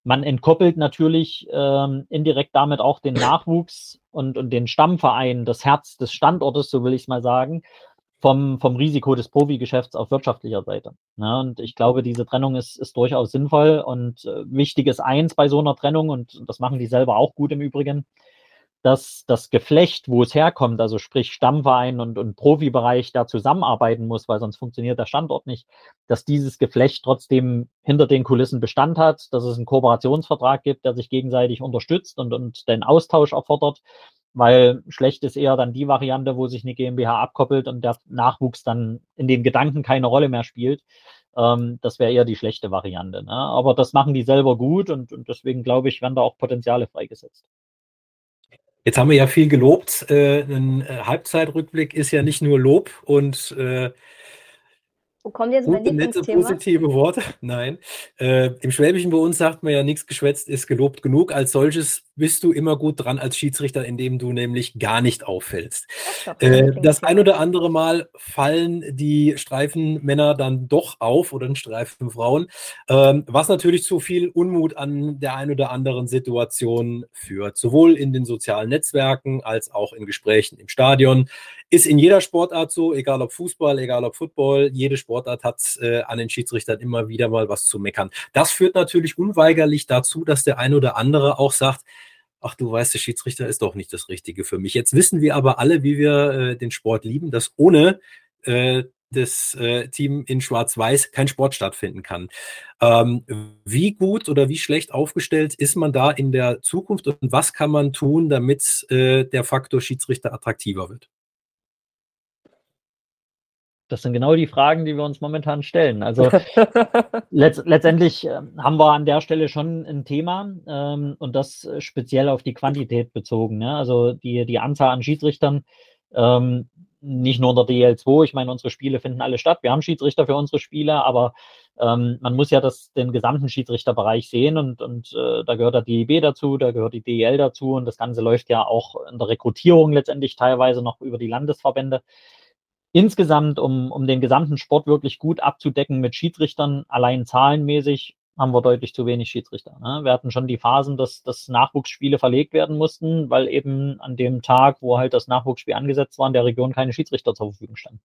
man entkoppelt natürlich ähm, indirekt damit auch den Nachwuchs und, und den Stammverein, das Herz des Standortes, so will ich es mal sagen, vom, vom Risiko des Profigeschäfts auf wirtschaftlicher Seite. Ja, und ich glaube, diese Trennung ist, ist durchaus sinnvoll und äh, wichtig ist eins bei so einer Trennung, und das machen die selber auch gut im Übrigen, dass das Geflecht, wo es herkommt, also sprich Stammverein und, und Profibereich, da zusammenarbeiten muss, weil sonst funktioniert der Standort nicht, dass dieses Geflecht trotzdem hinter den Kulissen Bestand hat, dass es einen Kooperationsvertrag gibt, der sich gegenseitig unterstützt und, und den Austausch erfordert weil schlecht ist eher dann die Variante, wo sich eine GmbH abkoppelt und der Nachwuchs dann in den Gedanken keine Rolle mehr spielt. Ähm, das wäre eher die schlechte Variante. Ne? Aber das machen die selber gut und, und deswegen glaube ich, werden da auch Potenziale freigesetzt. Jetzt haben wir ja viel gelobt. Äh, ein äh, Halbzeitrückblick ist ja nicht nur Lob und äh, wo kommt jetzt Gute, nette, positive Worte. Nein. Äh, Im Schwäbischen bei uns sagt man ja, nichts geschwätzt ist gelobt genug. Als solches bist du immer gut dran als Schiedsrichter, indem du nämlich gar nicht auffällst. Das, äh, das ein oder andere Mal fallen die Streifenmänner dann doch auf oder Streifenfrauen, ähm, was natürlich zu viel Unmut an der ein oder anderen Situation führt. Sowohl in den sozialen Netzwerken als auch in Gesprächen im Stadion. Ist in jeder Sportart so, egal ob Fußball, egal ob Football, jede Sportart hat äh, an den Schiedsrichtern immer wieder mal was zu meckern. Das führt natürlich unweigerlich dazu, dass der ein oder andere auch sagt, ach du weißt, der Schiedsrichter ist doch nicht das Richtige für mich. Jetzt wissen wir aber alle, wie wir äh, den Sport lieben, dass ohne äh, das äh, Team in Schwarz-Weiß kein Sport stattfinden kann. Ähm, wie gut oder wie schlecht aufgestellt ist man da in der Zukunft und was kann man tun, damit äh, der Faktor Schiedsrichter attraktiver wird? Das sind genau die Fragen, die wir uns momentan stellen. Also letzt, letztendlich äh, haben wir an der Stelle schon ein Thema ähm, und das speziell auf die Quantität bezogen. Ne? Also die, die Anzahl an Schiedsrichtern, ähm, nicht nur der DL2, ich meine, unsere Spiele finden alle statt. Wir haben Schiedsrichter für unsere Spiele, aber ähm, man muss ja das, den gesamten Schiedsrichterbereich sehen und, und äh, da gehört der DEB dazu, da gehört die DEL dazu und das Ganze läuft ja auch in der Rekrutierung letztendlich teilweise noch über die Landesverbände. Insgesamt, um, um den gesamten Sport wirklich gut abzudecken mit Schiedsrichtern, allein zahlenmäßig, haben wir deutlich zu wenig Schiedsrichter. Ne? Wir hatten schon die Phasen, dass, dass Nachwuchsspiele verlegt werden mussten, weil eben an dem Tag, wo halt das Nachwuchsspiel angesetzt war, in der Region keine Schiedsrichter zur Verfügung standen.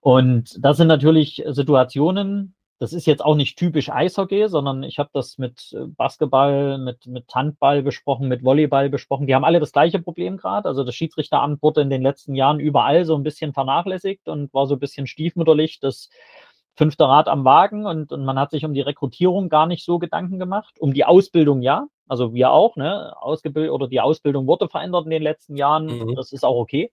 Und das sind natürlich Situationen, das ist jetzt auch nicht typisch Eishockey, sondern ich habe das mit äh, Basketball, mit, mit Handball besprochen, mit Volleyball besprochen. Die haben alle das gleiche Problem gerade. Also das Schiedsrichteramt wurde in den letzten Jahren überall so ein bisschen vernachlässigt und war so ein bisschen stiefmütterlich das fünfte Rad am Wagen und, und man hat sich um die Rekrutierung gar nicht so Gedanken gemacht. Um die Ausbildung ja, also wir auch, ne? Ausgebildet oder die Ausbildung wurde verändert in den letzten Jahren. Mhm. Das ist auch okay.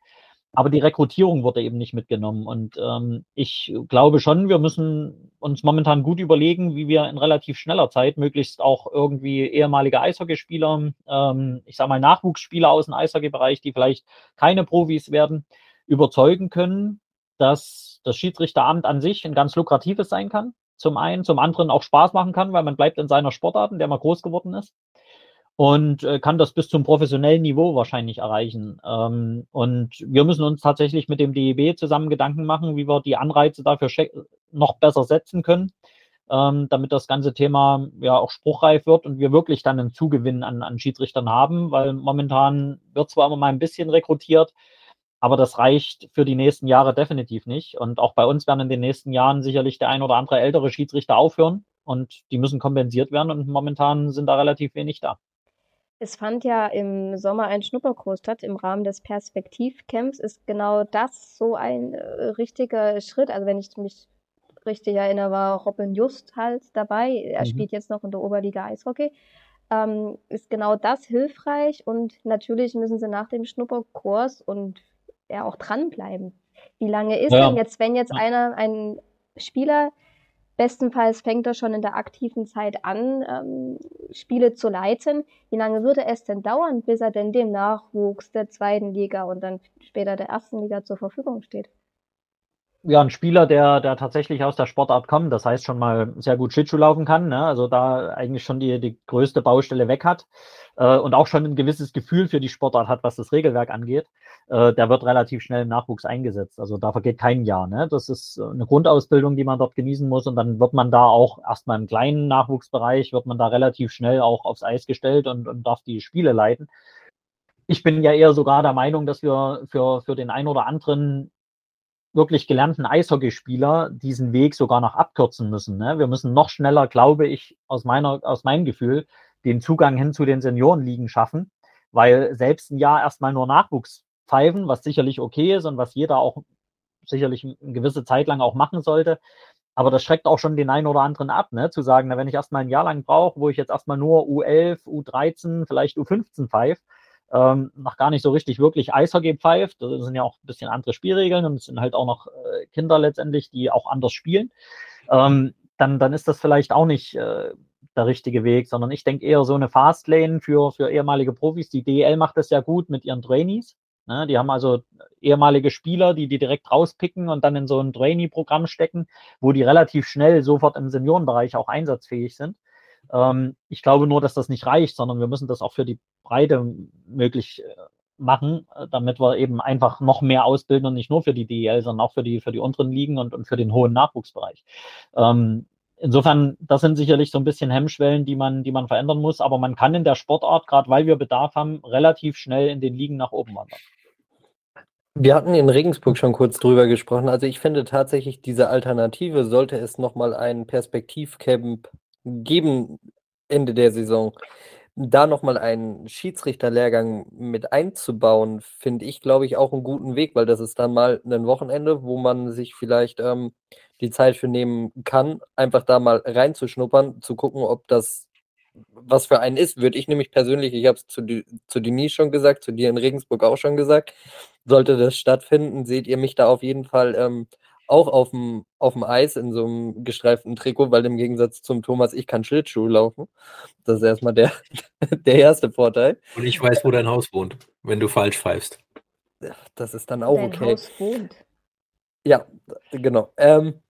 Aber die Rekrutierung wurde eben nicht mitgenommen. Und ähm, ich glaube schon, wir müssen uns momentan gut überlegen, wie wir in relativ schneller Zeit möglichst auch irgendwie ehemalige Eishockeyspieler, ähm, ich sage mal Nachwuchsspieler aus dem Eishockeybereich, die vielleicht keine Profis werden, überzeugen können, dass das Schiedsrichteramt an sich ein ganz lukratives sein kann. Zum einen, zum anderen auch Spaß machen kann, weil man bleibt in seiner Sportart, in der man groß geworden ist und äh, kann das bis zum professionellen Niveau wahrscheinlich erreichen. Ähm, und wir müssen uns tatsächlich mit dem DEB zusammen Gedanken machen, wie wir die Anreize dafür noch besser setzen können, ähm, damit das ganze Thema ja auch spruchreif wird und wir wirklich dann einen Zugewinn an, an Schiedsrichtern haben, weil momentan wird zwar immer mal ein bisschen rekrutiert, aber das reicht für die nächsten Jahre definitiv nicht. Und auch bei uns werden in den nächsten Jahren sicherlich der ein oder andere ältere Schiedsrichter aufhören und die müssen kompensiert werden und momentan sind da relativ wenig da. Es fand ja im Sommer ein Schnupperkurs statt im Rahmen des Perspektivcamps. Ist genau das so ein äh, richtiger Schritt? Also wenn ich mich richtig erinnere, war Robin Just halt dabei. Er mhm. spielt jetzt noch in der Oberliga Eishockey. Ähm, ist genau das hilfreich? Und natürlich müssen sie nach dem Schnupperkurs und ja auch dranbleiben. Wie lange ist ja. denn jetzt, wenn jetzt einer, ein Spieler Bestenfalls fängt er schon in der aktiven Zeit an, ähm, Spiele zu leiten. Wie lange würde es denn dauern, bis er denn dem Nachwuchs der zweiten Liga und dann später der ersten Liga zur Verfügung steht? Ja, ein Spieler, der, der tatsächlich aus der Sportart kommt, das heißt schon mal sehr gut Schlittschuh laufen kann, ne? also da eigentlich schon die, die größte Baustelle weg hat äh, und auch schon ein gewisses Gefühl für die Sportart hat, was das Regelwerk angeht, äh, der wird relativ schnell im Nachwuchs eingesetzt. Also da vergeht kein Jahr. Ne? Das ist eine Grundausbildung, die man dort genießen muss und dann wird man da auch erstmal im kleinen Nachwuchsbereich, wird man da relativ schnell auch aufs Eis gestellt und, und darf die Spiele leiten. Ich bin ja eher sogar der Meinung, dass wir für, für den einen oder anderen wirklich gelernten Eishockeyspieler diesen Weg sogar noch abkürzen müssen. Ne? Wir müssen noch schneller, glaube ich, aus meiner, aus meinem Gefühl, den Zugang hin zu den Seniorenligen schaffen, weil selbst ein Jahr erstmal nur Nachwuchs pfeifen, was sicherlich okay ist und was jeder auch sicherlich eine gewisse Zeit lang auch machen sollte. Aber das schreckt auch schon den einen oder anderen ab, ne? zu sagen, na, wenn ich erstmal ein Jahr lang brauche, wo ich jetzt erstmal nur U11, U13, vielleicht U15 pfeife, ähm, noch gar nicht so richtig wirklich Eishockey pfeift. Das sind ja auch ein bisschen andere Spielregeln und es sind halt auch noch äh, Kinder letztendlich, die auch anders spielen. Ähm, dann, dann ist das vielleicht auch nicht äh, der richtige Weg, sondern ich denke eher so eine Fastlane für, für ehemalige Profis. Die DEL macht das ja gut mit ihren Trainees. Ne? Die haben also ehemalige Spieler, die die direkt rauspicken und dann in so ein Trainee-Programm stecken, wo die relativ schnell sofort im Seniorenbereich auch einsatzfähig sind. Ähm, ich glaube nur, dass das nicht reicht, sondern wir müssen das auch für die Breite möglich äh, machen, äh, damit wir eben einfach noch mehr ausbilden und nicht nur für die DEL, sondern auch für die, für die unteren Ligen und, und für den hohen Nachwuchsbereich. Ähm, insofern, das sind sicherlich so ein bisschen Hemmschwellen, die man, die man verändern muss, aber man kann in der Sportart, gerade weil wir Bedarf haben, relativ schnell in den Ligen nach oben wandern. Wir hatten in Regensburg schon kurz drüber gesprochen. Also ich finde tatsächlich diese Alternative, sollte es nochmal ein Perspektivcamp geben Ende der Saison. Da nochmal einen Schiedsrichterlehrgang mit einzubauen, finde ich, glaube ich, auch einen guten Weg, weil das ist dann mal ein Wochenende, wo man sich vielleicht ähm, die Zeit für nehmen kann, einfach da mal reinzuschnuppern, zu gucken, ob das was für einen ist, würde ich nämlich persönlich, ich habe es zu, zu Denise schon gesagt, zu dir in Regensburg auch schon gesagt, sollte das stattfinden, seht ihr mich da auf jeden Fall ähm, auch auf dem, auf dem Eis in so einem gestreiften Trikot, weil im Gegensatz zum Thomas, ich kann Schlittschuh laufen. Das ist erstmal der, der erste Vorteil. Und ich weiß, wo dein Haus wohnt, wenn du falsch pfeifst. Das ist dann auch Dein okay. Haus wohnt. Ja, genau. Ähm,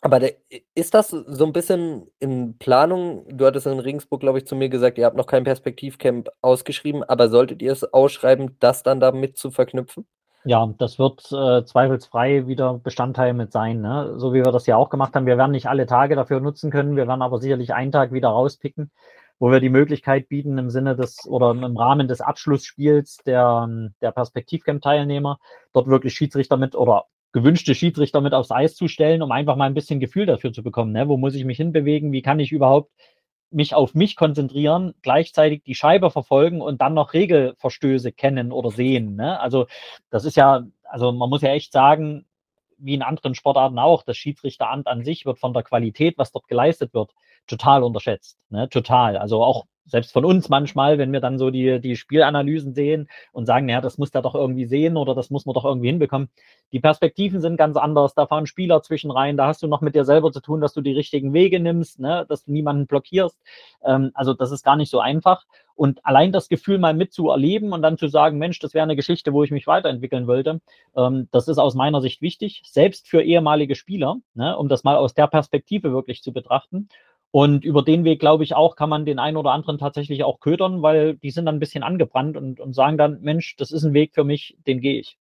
aber der, ist das so ein bisschen in Planung? Du hattest in Regensburg, glaube ich, zu mir gesagt, ihr habt noch kein Perspektivcamp ausgeschrieben, aber solltet ihr es ausschreiben, das dann damit zu verknüpfen? Ja, das wird äh, zweifelsfrei wieder Bestandteil mit sein, ne? so wie wir das ja auch gemacht haben. Wir werden nicht alle Tage dafür nutzen können, wir werden aber sicherlich einen Tag wieder rauspicken, wo wir die Möglichkeit bieten, im Sinne des oder im Rahmen des Abschlussspiels der, der Perspektivcamp-Teilnehmer dort wirklich Schiedsrichter mit oder gewünschte Schiedsrichter mit aufs Eis zu stellen, um einfach mal ein bisschen Gefühl dafür zu bekommen. Ne? Wo muss ich mich hinbewegen? Wie kann ich überhaupt mich auf mich konzentrieren, gleichzeitig die Scheibe verfolgen und dann noch Regelverstöße kennen oder sehen. Ne? Also das ist ja, also man muss ja echt sagen, wie in anderen Sportarten auch, das Schiedsrichteramt an sich wird von der Qualität, was dort geleistet wird, total unterschätzt. Ne? Total. Also auch selbst von uns manchmal, wenn wir dann so die, die Spielanalysen sehen und sagen, naja, das muss der doch irgendwie sehen oder das muss man doch irgendwie hinbekommen. Die Perspektiven sind ganz anders, da fahren Spieler zwischen rein, da hast du noch mit dir selber zu tun, dass du die richtigen Wege nimmst, ne, dass du niemanden blockierst. Ähm, also das ist gar nicht so einfach. Und allein das Gefühl mal mitzuerleben und dann zu sagen, Mensch, das wäre eine Geschichte, wo ich mich weiterentwickeln wollte, ähm, das ist aus meiner Sicht wichtig, selbst für ehemalige Spieler, ne, um das mal aus der Perspektive wirklich zu betrachten. Und über den Weg, glaube ich, auch kann man den einen oder anderen tatsächlich auch ködern, weil die sind dann ein bisschen angebrannt und, und sagen dann, Mensch, das ist ein Weg für mich, den gehe ich.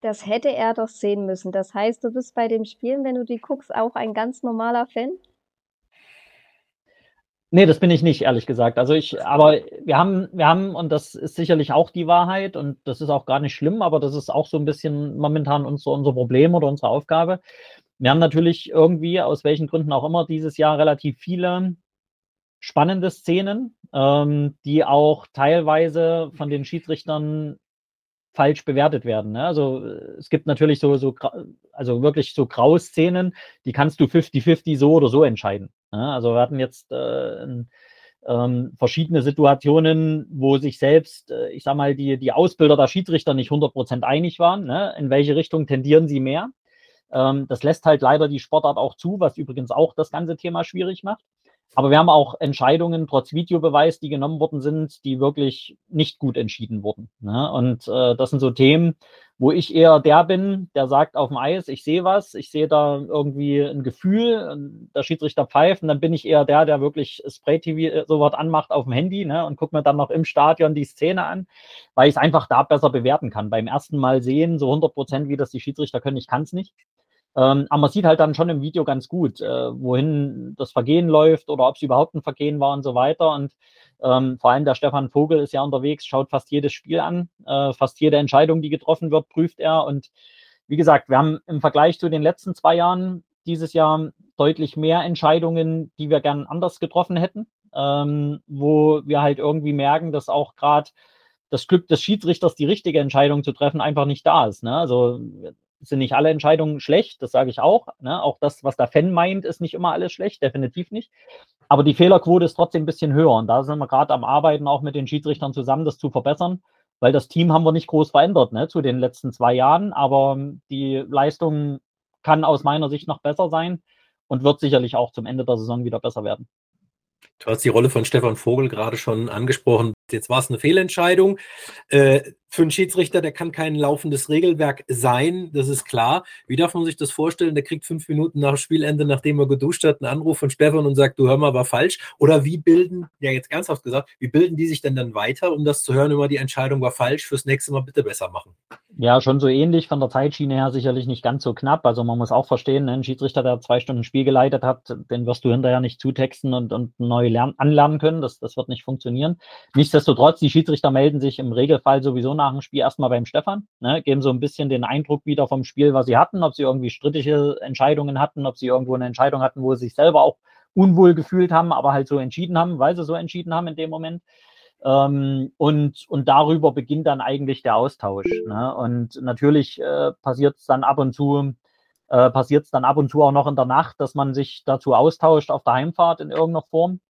Das hätte er doch sehen müssen. Das heißt, du bist bei dem Spielen, wenn du die guckst, auch ein ganz normaler Fan? Nee, das bin ich nicht, ehrlich gesagt. Also ich, aber wir haben, wir haben, und das ist sicherlich auch die Wahrheit, und das ist auch gar nicht schlimm, aber das ist auch so ein bisschen momentan unser, unser Problem oder unsere Aufgabe. Wir haben natürlich irgendwie, aus welchen Gründen auch immer, dieses Jahr relativ viele spannende Szenen, ähm, die auch teilweise von den Schiedsrichtern falsch bewertet werden. Ne? Also es gibt natürlich so, so, also wirklich so graue Szenen, die kannst du 50-50 so oder so entscheiden. Ne? Also wir hatten jetzt äh, ähm, verschiedene Situationen, wo sich selbst, äh, ich sag mal, die, die Ausbilder der Schiedsrichter nicht 100% einig waren. Ne? In welche Richtung tendieren sie mehr? Ähm, das lässt halt leider die Sportart auch zu, was übrigens auch das ganze Thema schwierig macht. Aber wir haben auch Entscheidungen trotz Videobeweis, die genommen worden sind, die wirklich nicht gut entschieden wurden. Ne? Und äh, das sind so Themen, wo ich eher der bin, der sagt auf dem Eis, ich sehe was, ich sehe da irgendwie ein Gefühl, der Schiedsrichter pfeift und dann bin ich eher der, der wirklich Spray-TV äh, sowas anmacht auf dem Handy ne? und guckt mir dann noch im Stadion die Szene an, weil ich es einfach da besser bewerten kann. Beim ersten Mal sehen, so 100 Prozent, wie das die Schiedsrichter können, ich kann es nicht. Ähm, aber man sieht halt dann schon im Video ganz gut, äh, wohin das Vergehen läuft oder ob es überhaupt ein Vergehen war und so weiter. Und ähm, vor allem der Stefan Vogel ist ja unterwegs, schaut fast jedes Spiel an, äh, fast jede Entscheidung, die getroffen wird, prüft er. Und wie gesagt, wir haben im Vergleich zu den letzten zwei Jahren dieses Jahr deutlich mehr Entscheidungen, die wir gern anders getroffen hätten, ähm, wo wir halt irgendwie merken, dass auch gerade das Glück des Schiedsrichters, die richtige Entscheidung zu treffen, einfach nicht da ist. Ne? Also sind nicht alle Entscheidungen schlecht, das sage ich auch. Ne? Auch das, was der Fan meint, ist nicht immer alles schlecht, definitiv nicht. Aber die Fehlerquote ist trotzdem ein bisschen höher. Und da sind wir gerade am Arbeiten, auch mit den Schiedsrichtern zusammen, das zu verbessern. Weil das Team haben wir nicht groß verändert ne, zu den letzten zwei Jahren. Aber die Leistung kann aus meiner Sicht noch besser sein und wird sicherlich auch zum Ende der Saison wieder besser werden. Du hast die Rolle von Stefan Vogel gerade schon angesprochen. Jetzt war es eine Fehlentscheidung. Äh, für einen Schiedsrichter, der kann kein laufendes Regelwerk sein, das ist klar. Wie darf man sich das vorstellen? Der kriegt fünf Minuten nach Spielende, nachdem er geduscht hat, einen Anruf von Stefan und sagt, du hör mal, war falsch. Oder wie bilden, ja jetzt ernsthaft gesagt, wie bilden die sich denn dann weiter, um das zu hören, immer die Entscheidung war falsch, fürs nächste Mal bitte besser machen? Ja, schon so ähnlich von der Zeitschiene her sicherlich nicht ganz so knapp. Also man muss auch verstehen, ein Schiedsrichter, der zwei Stunden Spiel geleitet hat, den wirst du hinterher nicht zutexten und, und neu lernen, anlernen können. Das, das wird nicht funktionieren. Nichtsdestotrotz, die Schiedsrichter melden sich im Regelfall sowieso nach dem Spiel erstmal beim Stefan, ne, geben so ein bisschen den Eindruck wieder vom Spiel, was sie hatten, ob sie irgendwie strittige Entscheidungen hatten, ob sie irgendwo eine Entscheidung hatten, wo sie sich selber auch unwohl gefühlt haben, aber halt so entschieden haben, weil sie so entschieden haben in dem Moment. Ähm, und, und darüber beginnt dann eigentlich der Austausch. Ne? Und natürlich äh, passiert es dann ab und zu, äh, passiert es dann ab und zu auch noch in der Nacht, dass man sich dazu austauscht auf der Heimfahrt in irgendeiner Form.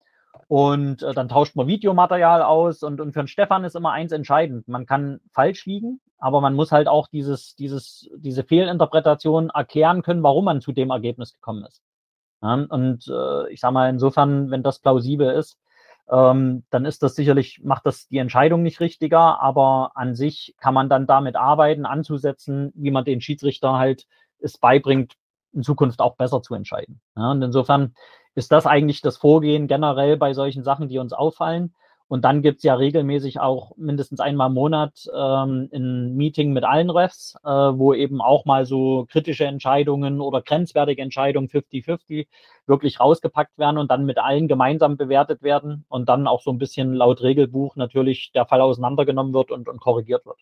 Und äh, dann tauscht man Videomaterial aus und, und für den Stefan ist immer eins entscheidend. Man kann falsch liegen, aber man muss halt auch dieses, dieses, diese Fehlinterpretation erklären können, warum man zu dem Ergebnis gekommen ist. Ja, und äh, ich sage mal, insofern, wenn das plausibel ist, ähm, dann ist das sicherlich, macht das die Entscheidung nicht richtiger, aber an sich kann man dann damit arbeiten, anzusetzen, wie man den Schiedsrichter halt es beibringt, in Zukunft auch besser zu entscheiden. Ja, und insofern ist das eigentlich das Vorgehen generell bei solchen Sachen, die uns auffallen. Und dann gibt es ja regelmäßig auch mindestens einmal im Monat ähm, ein Meeting mit allen Refs, äh, wo eben auch mal so kritische Entscheidungen oder grenzwertige Entscheidungen 50-50 wirklich rausgepackt werden und dann mit allen gemeinsam bewertet werden und dann auch so ein bisschen laut Regelbuch natürlich der Fall auseinandergenommen wird und, und korrigiert wird.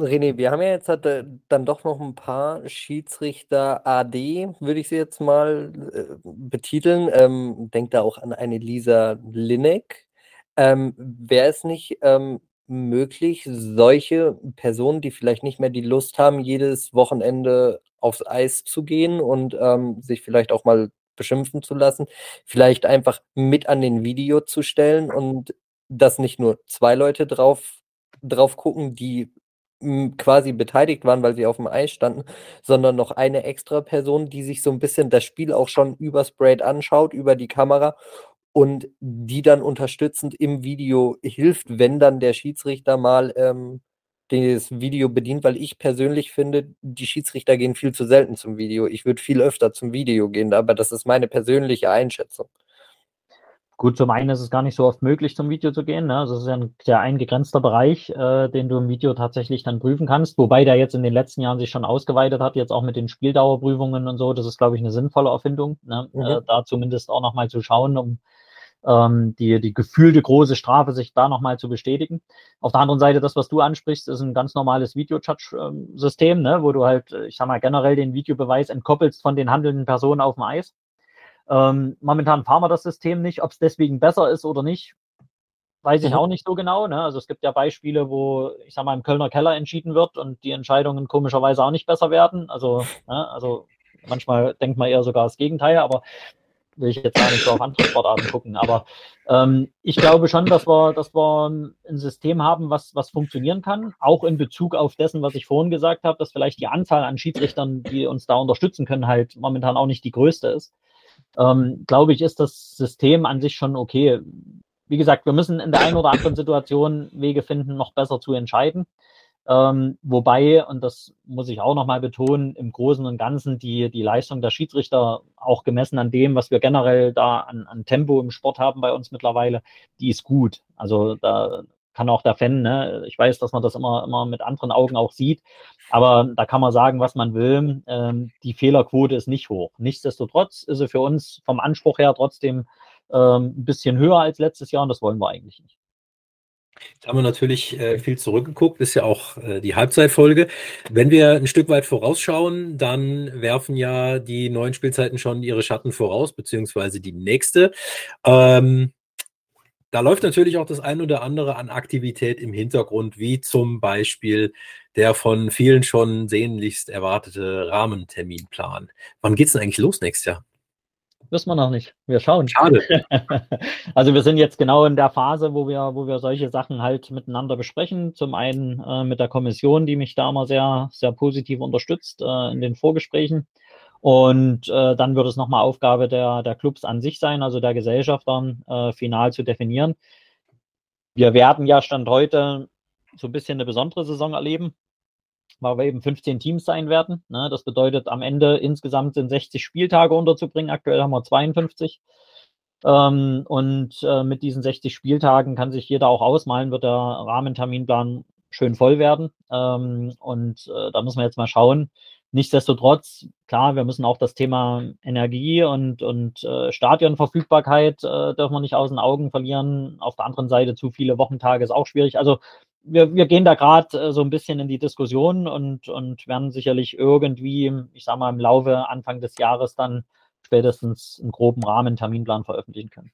René, wir haben ja jetzt halt, äh, dann doch noch ein paar Schiedsrichter AD, würde ich sie jetzt mal äh, betiteln. Ähm, denk da auch an eine Lisa Lineck. Ähm, Wäre es nicht ähm, möglich, solche Personen, die vielleicht nicht mehr die Lust haben, jedes Wochenende aufs Eis zu gehen und ähm, sich vielleicht auch mal beschimpfen zu lassen, vielleicht einfach mit an den Video zu stellen und dass nicht nur zwei Leute drauf drauf gucken, die quasi beteiligt waren, weil sie auf dem Eis standen, sondern noch eine extra Person, die sich so ein bisschen das Spiel auch schon übersprayt anschaut, über die Kamera und die dann unterstützend im Video hilft, wenn dann der Schiedsrichter mal ähm, das Video bedient, weil ich persönlich finde, die Schiedsrichter gehen viel zu selten zum Video. Ich würde viel öfter zum Video gehen, aber das ist meine persönliche Einschätzung. Gut, zum einen ist es gar nicht so oft möglich, zum Video zu gehen. Ne? Also es ist ja ein sehr eingegrenzter Bereich, äh, den du im Video tatsächlich dann prüfen kannst, wobei der jetzt in den letzten Jahren sich schon ausgeweitet hat, jetzt auch mit den Spieldauerprüfungen und so. Das ist, glaube ich, eine sinnvolle Erfindung, ne? Mhm. Äh, da zumindest auch nochmal zu schauen, um ähm, die, die gefühlte große Strafe sich da nochmal zu bestätigen. Auf der anderen Seite, das, was du ansprichst, ist ein ganz normales Video-Chat-System, ne? wo du halt, ich sag mal, generell den Videobeweis entkoppelst von den handelnden Personen auf dem Eis. Ähm, momentan fahren wir das System nicht. Ob es deswegen besser ist oder nicht, weiß ich mhm. auch nicht so genau. Ne? Also es gibt ja Beispiele, wo, ich sag mal, im Kölner Keller entschieden wird und die Entscheidungen komischerweise auch nicht besser werden. Also, ne? also manchmal denkt man eher sogar das Gegenteil, aber will ich jetzt gar nicht so auf andere Sportarten gucken. Aber ähm, ich glaube schon, dass wir, dass wir ein System haben, was, was funktionieren kann, auch in Bezug auf dessen, was ich vorhin gesagt habe, dass vielleicht die Anzahl an Schiedsrichtern, die uns da unterstützen können, halt momentan auch nicht die größte ist ähm, glaube ich, ist das System an sich schon okay. Wie gesagt, wir müssen in der einen oder anderen Situation Wege finden, noch besser zu entscheiden. Ähm, wobei, und das muss ich auch nochmal betonen, im Großen und Ganzen die, die Leistung der Schiedsrichter, auch gemessen an dem, was wir generell da an, an Tempo im Sport haben bei uns mittlerweile, die ist gut. Also da kann auch der Fan, ne? ich weiß, dass man das immer, immer mit anderen Augen auch sieht, aber da kann man sagen, was man will. Ähm, die Fehlerquote ist nicht hoch. Nichtsdestotrotz ist sie für uns vom Anspruch her trotzdem ähm, ein bisschen höher als letztes Jahr und das wollen wir eigentlich nicht. Da haben wir natürlich äh, viel zurückgeguckt, ist ja auch äh, die Halbzeitfolge. Wenn wir ein Stück weit vorausschauen, dann werfen ja die neuen Spielzeiten schon ihre Schatten voraus, beziehungsweise die nächste. Ähm, da läuft natürlich auch das ein oder andere an Aktivität im Hintergrund, wie zum Beispiel der von vielen schon sehnlichst erwartete Rahmenterminplan. Wann geht es denn eigentlich los nächstes Jahr? Wissen wir noch nicht. Wir schauen. Schade. also wir sind jetzt genau in der Phase, wo wir, wo wir solche Sachen halt miteinander besprechen. Zum einen äh, mit der Kommission, die mich da immer sehr, sehr positiv unterstützt äh, in den Vorgesprächen. Und äh, dann wird es nochmal Aufgabe der, der Clubs an sich sein, also der Gesellschafter, äh, final zu definieren. Wir werden ja Stand heute so ein bisschen eine besondere Saison erleben, weil wir eben 15 Teams sein werden. Ne? Das bedeutet, am Ende insgesamt sind 60 Spieltage unterzubringen. Aktuell haben wir 52. Ähm, und äh, mit diesen 60 Spieltagen kann sich jeder auch ausmalen, wird der Rahmenterminplan schön voll werden. Ähm, und äh, da müssen wir jetzt mal schauen, Nichtsdestotrotz, klar, wir müssen auch das Thema Energie und, und äh, Stadionverfügbarkeit äh, dürfen wir nicht aus den Augen verlieren. Auf der anderen Seite zu viele Wochentage ist auch schwierig. Also wir, wir gehen da gerade äh, so ein bisschen in die Diskussion und, und werden sicherlich irgendwie, ich sag mal, im Laufe Anfang des Jahres dann spätestens einen groben Rahmen Terminplan veröffentlichen können.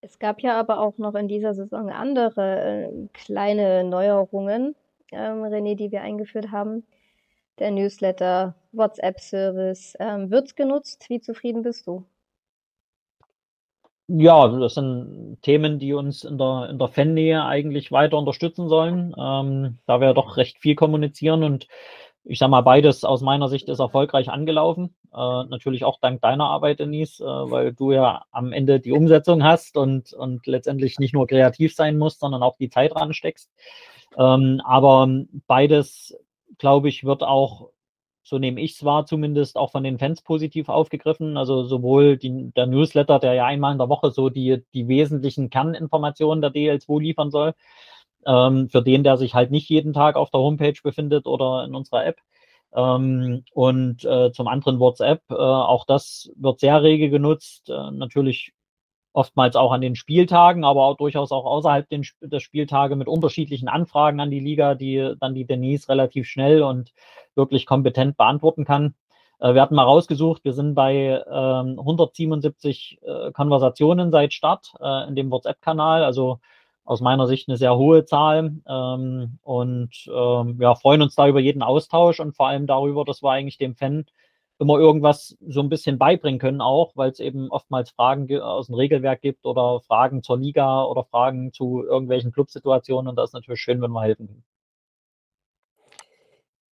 Es gab ja aber auch noch in dieser Saison andere äh, kleine Neuerungen, ähm, René, die wir eingeführt haben der Newsletter, WhatsApp-Service. Ähm, Wird es genutzt? Wie zufrieden bist du? Ja, das sind Themen, die uns in der, in der Fannähe eigentlich weiter unterstützen sollen, ähm, da wir doch recht viel kommunizieren und ich sag mal, beides aus meiner Sicht ist erfolgreich angelaufen. Äh, natürlich auch dank deiner Arbeit, Denise, äh, weil du ja am Ende die Umsetzung hast und, und letztendlich nicht nur kreativ sein musst, sondern auch die Zeit ransteckst. Ähm, aber beides glaube ich, wird auch so nehme ich es wahr, zumindest auch von den Fans positiv aufgegriffen. Also sowohl die, der Newsletter, der ja einmal in der Woche so die, die wesentlichen Kerninformationen der DL2 liefern soll, ähm, für den, der sich halt nicht jeden Tag auf der Homepage befindet oder in unserer App. Ähm, und äh, zum anderen WhatsApp, äh, auch das wird sehr rege genutzt, äh, natürlich oftmals auch an den Spieltagen, aber auch durchaus auch außerhalb den, der Spieltage mit unterschiedlichen Anfragen an die Liga, die dann die Denise relativ schnell und wirklich kompetent beantworten kann. Äh, wir hatten mal rausgesucht, wir sind bei ähm, 177 äh, Konversationen seit Start äh, in dem WhatsApp-Kanal, also aus meiner Sicht eine sehr hohe Zahl ähm, und ähm, ja, freuen uns da über jeden Austausch und vor allem darüber, dass wir eigentlich dem Fan immer irgendwas so ein bisschen beibringen können auch, weil es eben oftmals Fragen aus dem Regelwerk gibt oder Fragen zur Liga oder Fragen zu irgendwelchen Clubsituationen und das ist natürlich schön, wenn wir helfen können.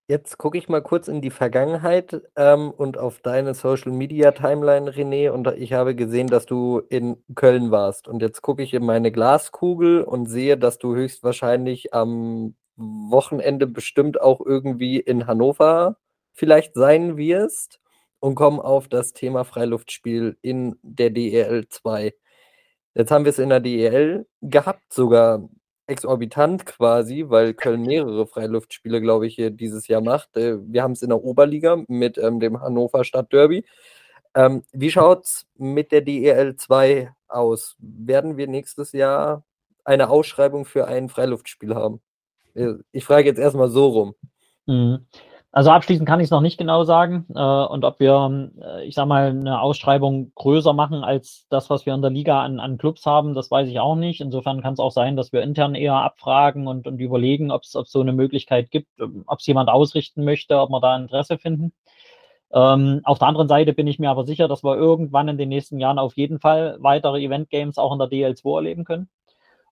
Jetzt gucke ich mal kurz in die Vergangenheit ähm, und auf deine Social Media Timeline, René. Und ich habe gesehen, dass du in Köln warst. Und jetzt gucke ich in meine Glaskugel und sehe, dass du höchstwahrscheinlich am Wochenende bestimmt auch irgendwie in Hannover vielleicht sein wirst. Und komme auf das Thema Freiluftspiel in der DEL 2. Jetzt haben wir es in der DEL gehabt, sogar exorbitant quasi, weil Köln mehrere Freiluftspiele, glaube ich, hier dieses Jahr macht. Äh, wir haben es in der Oberliga mit ähm, dem Hannover Stadtderby. Ähm, wie schaut es mit der DEL 2 aus? Werden wir nächstes Jahr eine Ausschreibung für ein Freiluftspiel haben? Äh, ich frage jetzt erstmal so rum. Mhm. Also abschließend kann ich es noch nicht genau sagen. Äh, und ob wir, äh, ich sag mal, eine Ausschreibung größer machen als das, was wir in der Liga an, an Clubs haben, das weiß ich auch nicht. Insofern kann es auch sein, dass wir intern eher abfragen und, und überlegen, ob es so eine Möglichkeit gibt, ähm, ob es jemand ausrichten möchte, ob wir da Interesse finden. Ähm, auf der anderen Seite bin ich mir aber sicher, dass wir irgendwann in den nächsten Jahren auf jeden Fall weitere Event Games auch in der DL2 erleben können.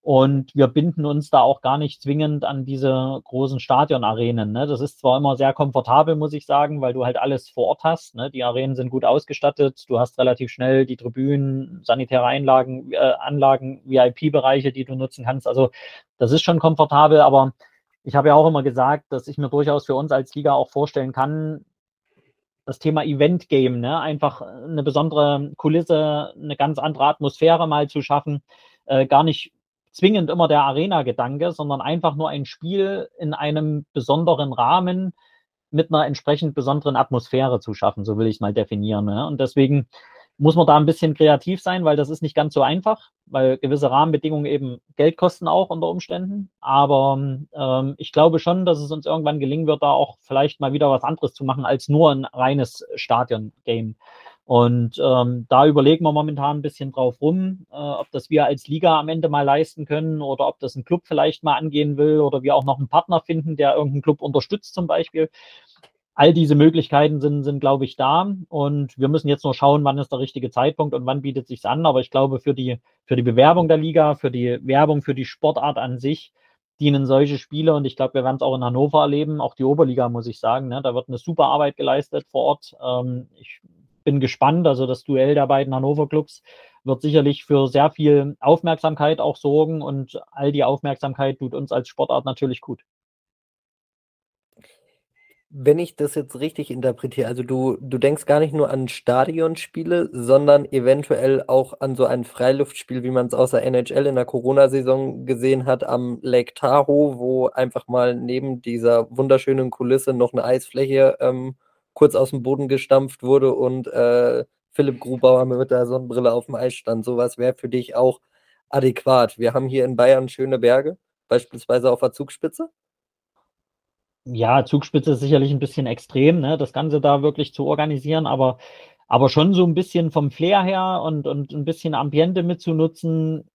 Und wir binden uns da auch gar nicht zwingend an diese großen Stadionarenen. Ne? Das ist zwar immer sehr komfortabel, muss ich sagen, weil du halt alles vor Ort hast. Ne? Die Arenen sind gut ausgestattet. Du hast relativ schnell die Tribünen, sanitäre Einlagen, äh, Anlagen, VIP-Bereiche, die du nutzen kannst. Also das ist schon komfortabel, aber ich habe ja auch immer gesagt, dass ich mir durchaus für uns als Liga auch vorstellen kann, das Thema Event Game, ne? einfach eine besondere Kulisse, eine ganz andere Atmosphäre mal zu schaffen, äh, gar nicht zwingend immer der Arena-Gedanke, sondern einfach nur ein Spiel in einem besonderen Rahmen mit einer entsprechend besonderen Atmosphäre zu schaffen, so will ich mal definieren. Ne? Und deswegen muss man da ein bisschen kreativ sein, weil das ist nicht ganz so einfach, weil gewisse Rahmenbedingungen eben Geld kosten auch unter Umständen. Aber ähm, ich glaube schon, dass es uns irgendwann gelingen wird, da auch vielleicht mal wieder was anderes zu machen als nur ein reines Stadion-Game. Und ähm, da überlegen wir momentan ein bisschen drauf rum, äh, ob das wir als Liga am Ende mal leisten können oder ob das ein Club vielleicht mal angehen will oder wir auch noch einen Partner finden, der irgendeinen Club unterstützt zum Beispiel. All diese Möglichkeiten sind, sind, glaube ich, da. Und wir müssen jetzt nur schauen, wann ist der richtige Zeitpunkt und wann bietet sich an. Aber ich glaube, für die, für die Bewerbung der Liga, für die Werbung, für die Sportart an sich, dienen solche Spiele und ich glaube, wir werden es auch in Hannover erleben, auch die Oberliga, muss ich sagen. Ne? Da wird eine super Arbeit geleistet vor Ort. Ähm, ich bin gespannt. Also das Duell der beiden Hannover Clubs wird sicherlich für sehr viel Aufmerksamkeit auch sorgen und all die Aufmerksamkeit tut uns als Sportart natürlich gut. Wenn ich das jetzt richtig interpretiere, also du, du denkst gar nicht nur an Stadionspiele, sondern eventuell auch an so ein Freiluftspiel, wie man es aus der NHL in der Corona-Saison gesehen hat, am Lake Tahoe, wo einfach mal neben dieser wunderschönen Kulisse noch eine Eisfläche ähm, kurz aus dem Boden gestampft wurde und äh, Philipp Grubauer mit der Sonnenbrille auf dem Eis stand. Sowas wäre für dich auch adäquat. Wir haben hier in Bayern schöne Berge, beispielsweise auf der Zugspitze. Ja, Zugspitze ist sicherlich ein bisschen extrem, ne, das Ganze da wirklich zu organisieren, aber, aber schon so ein bisschen vom Flair her und, und ein bisschen Ambiente mitzunutzen,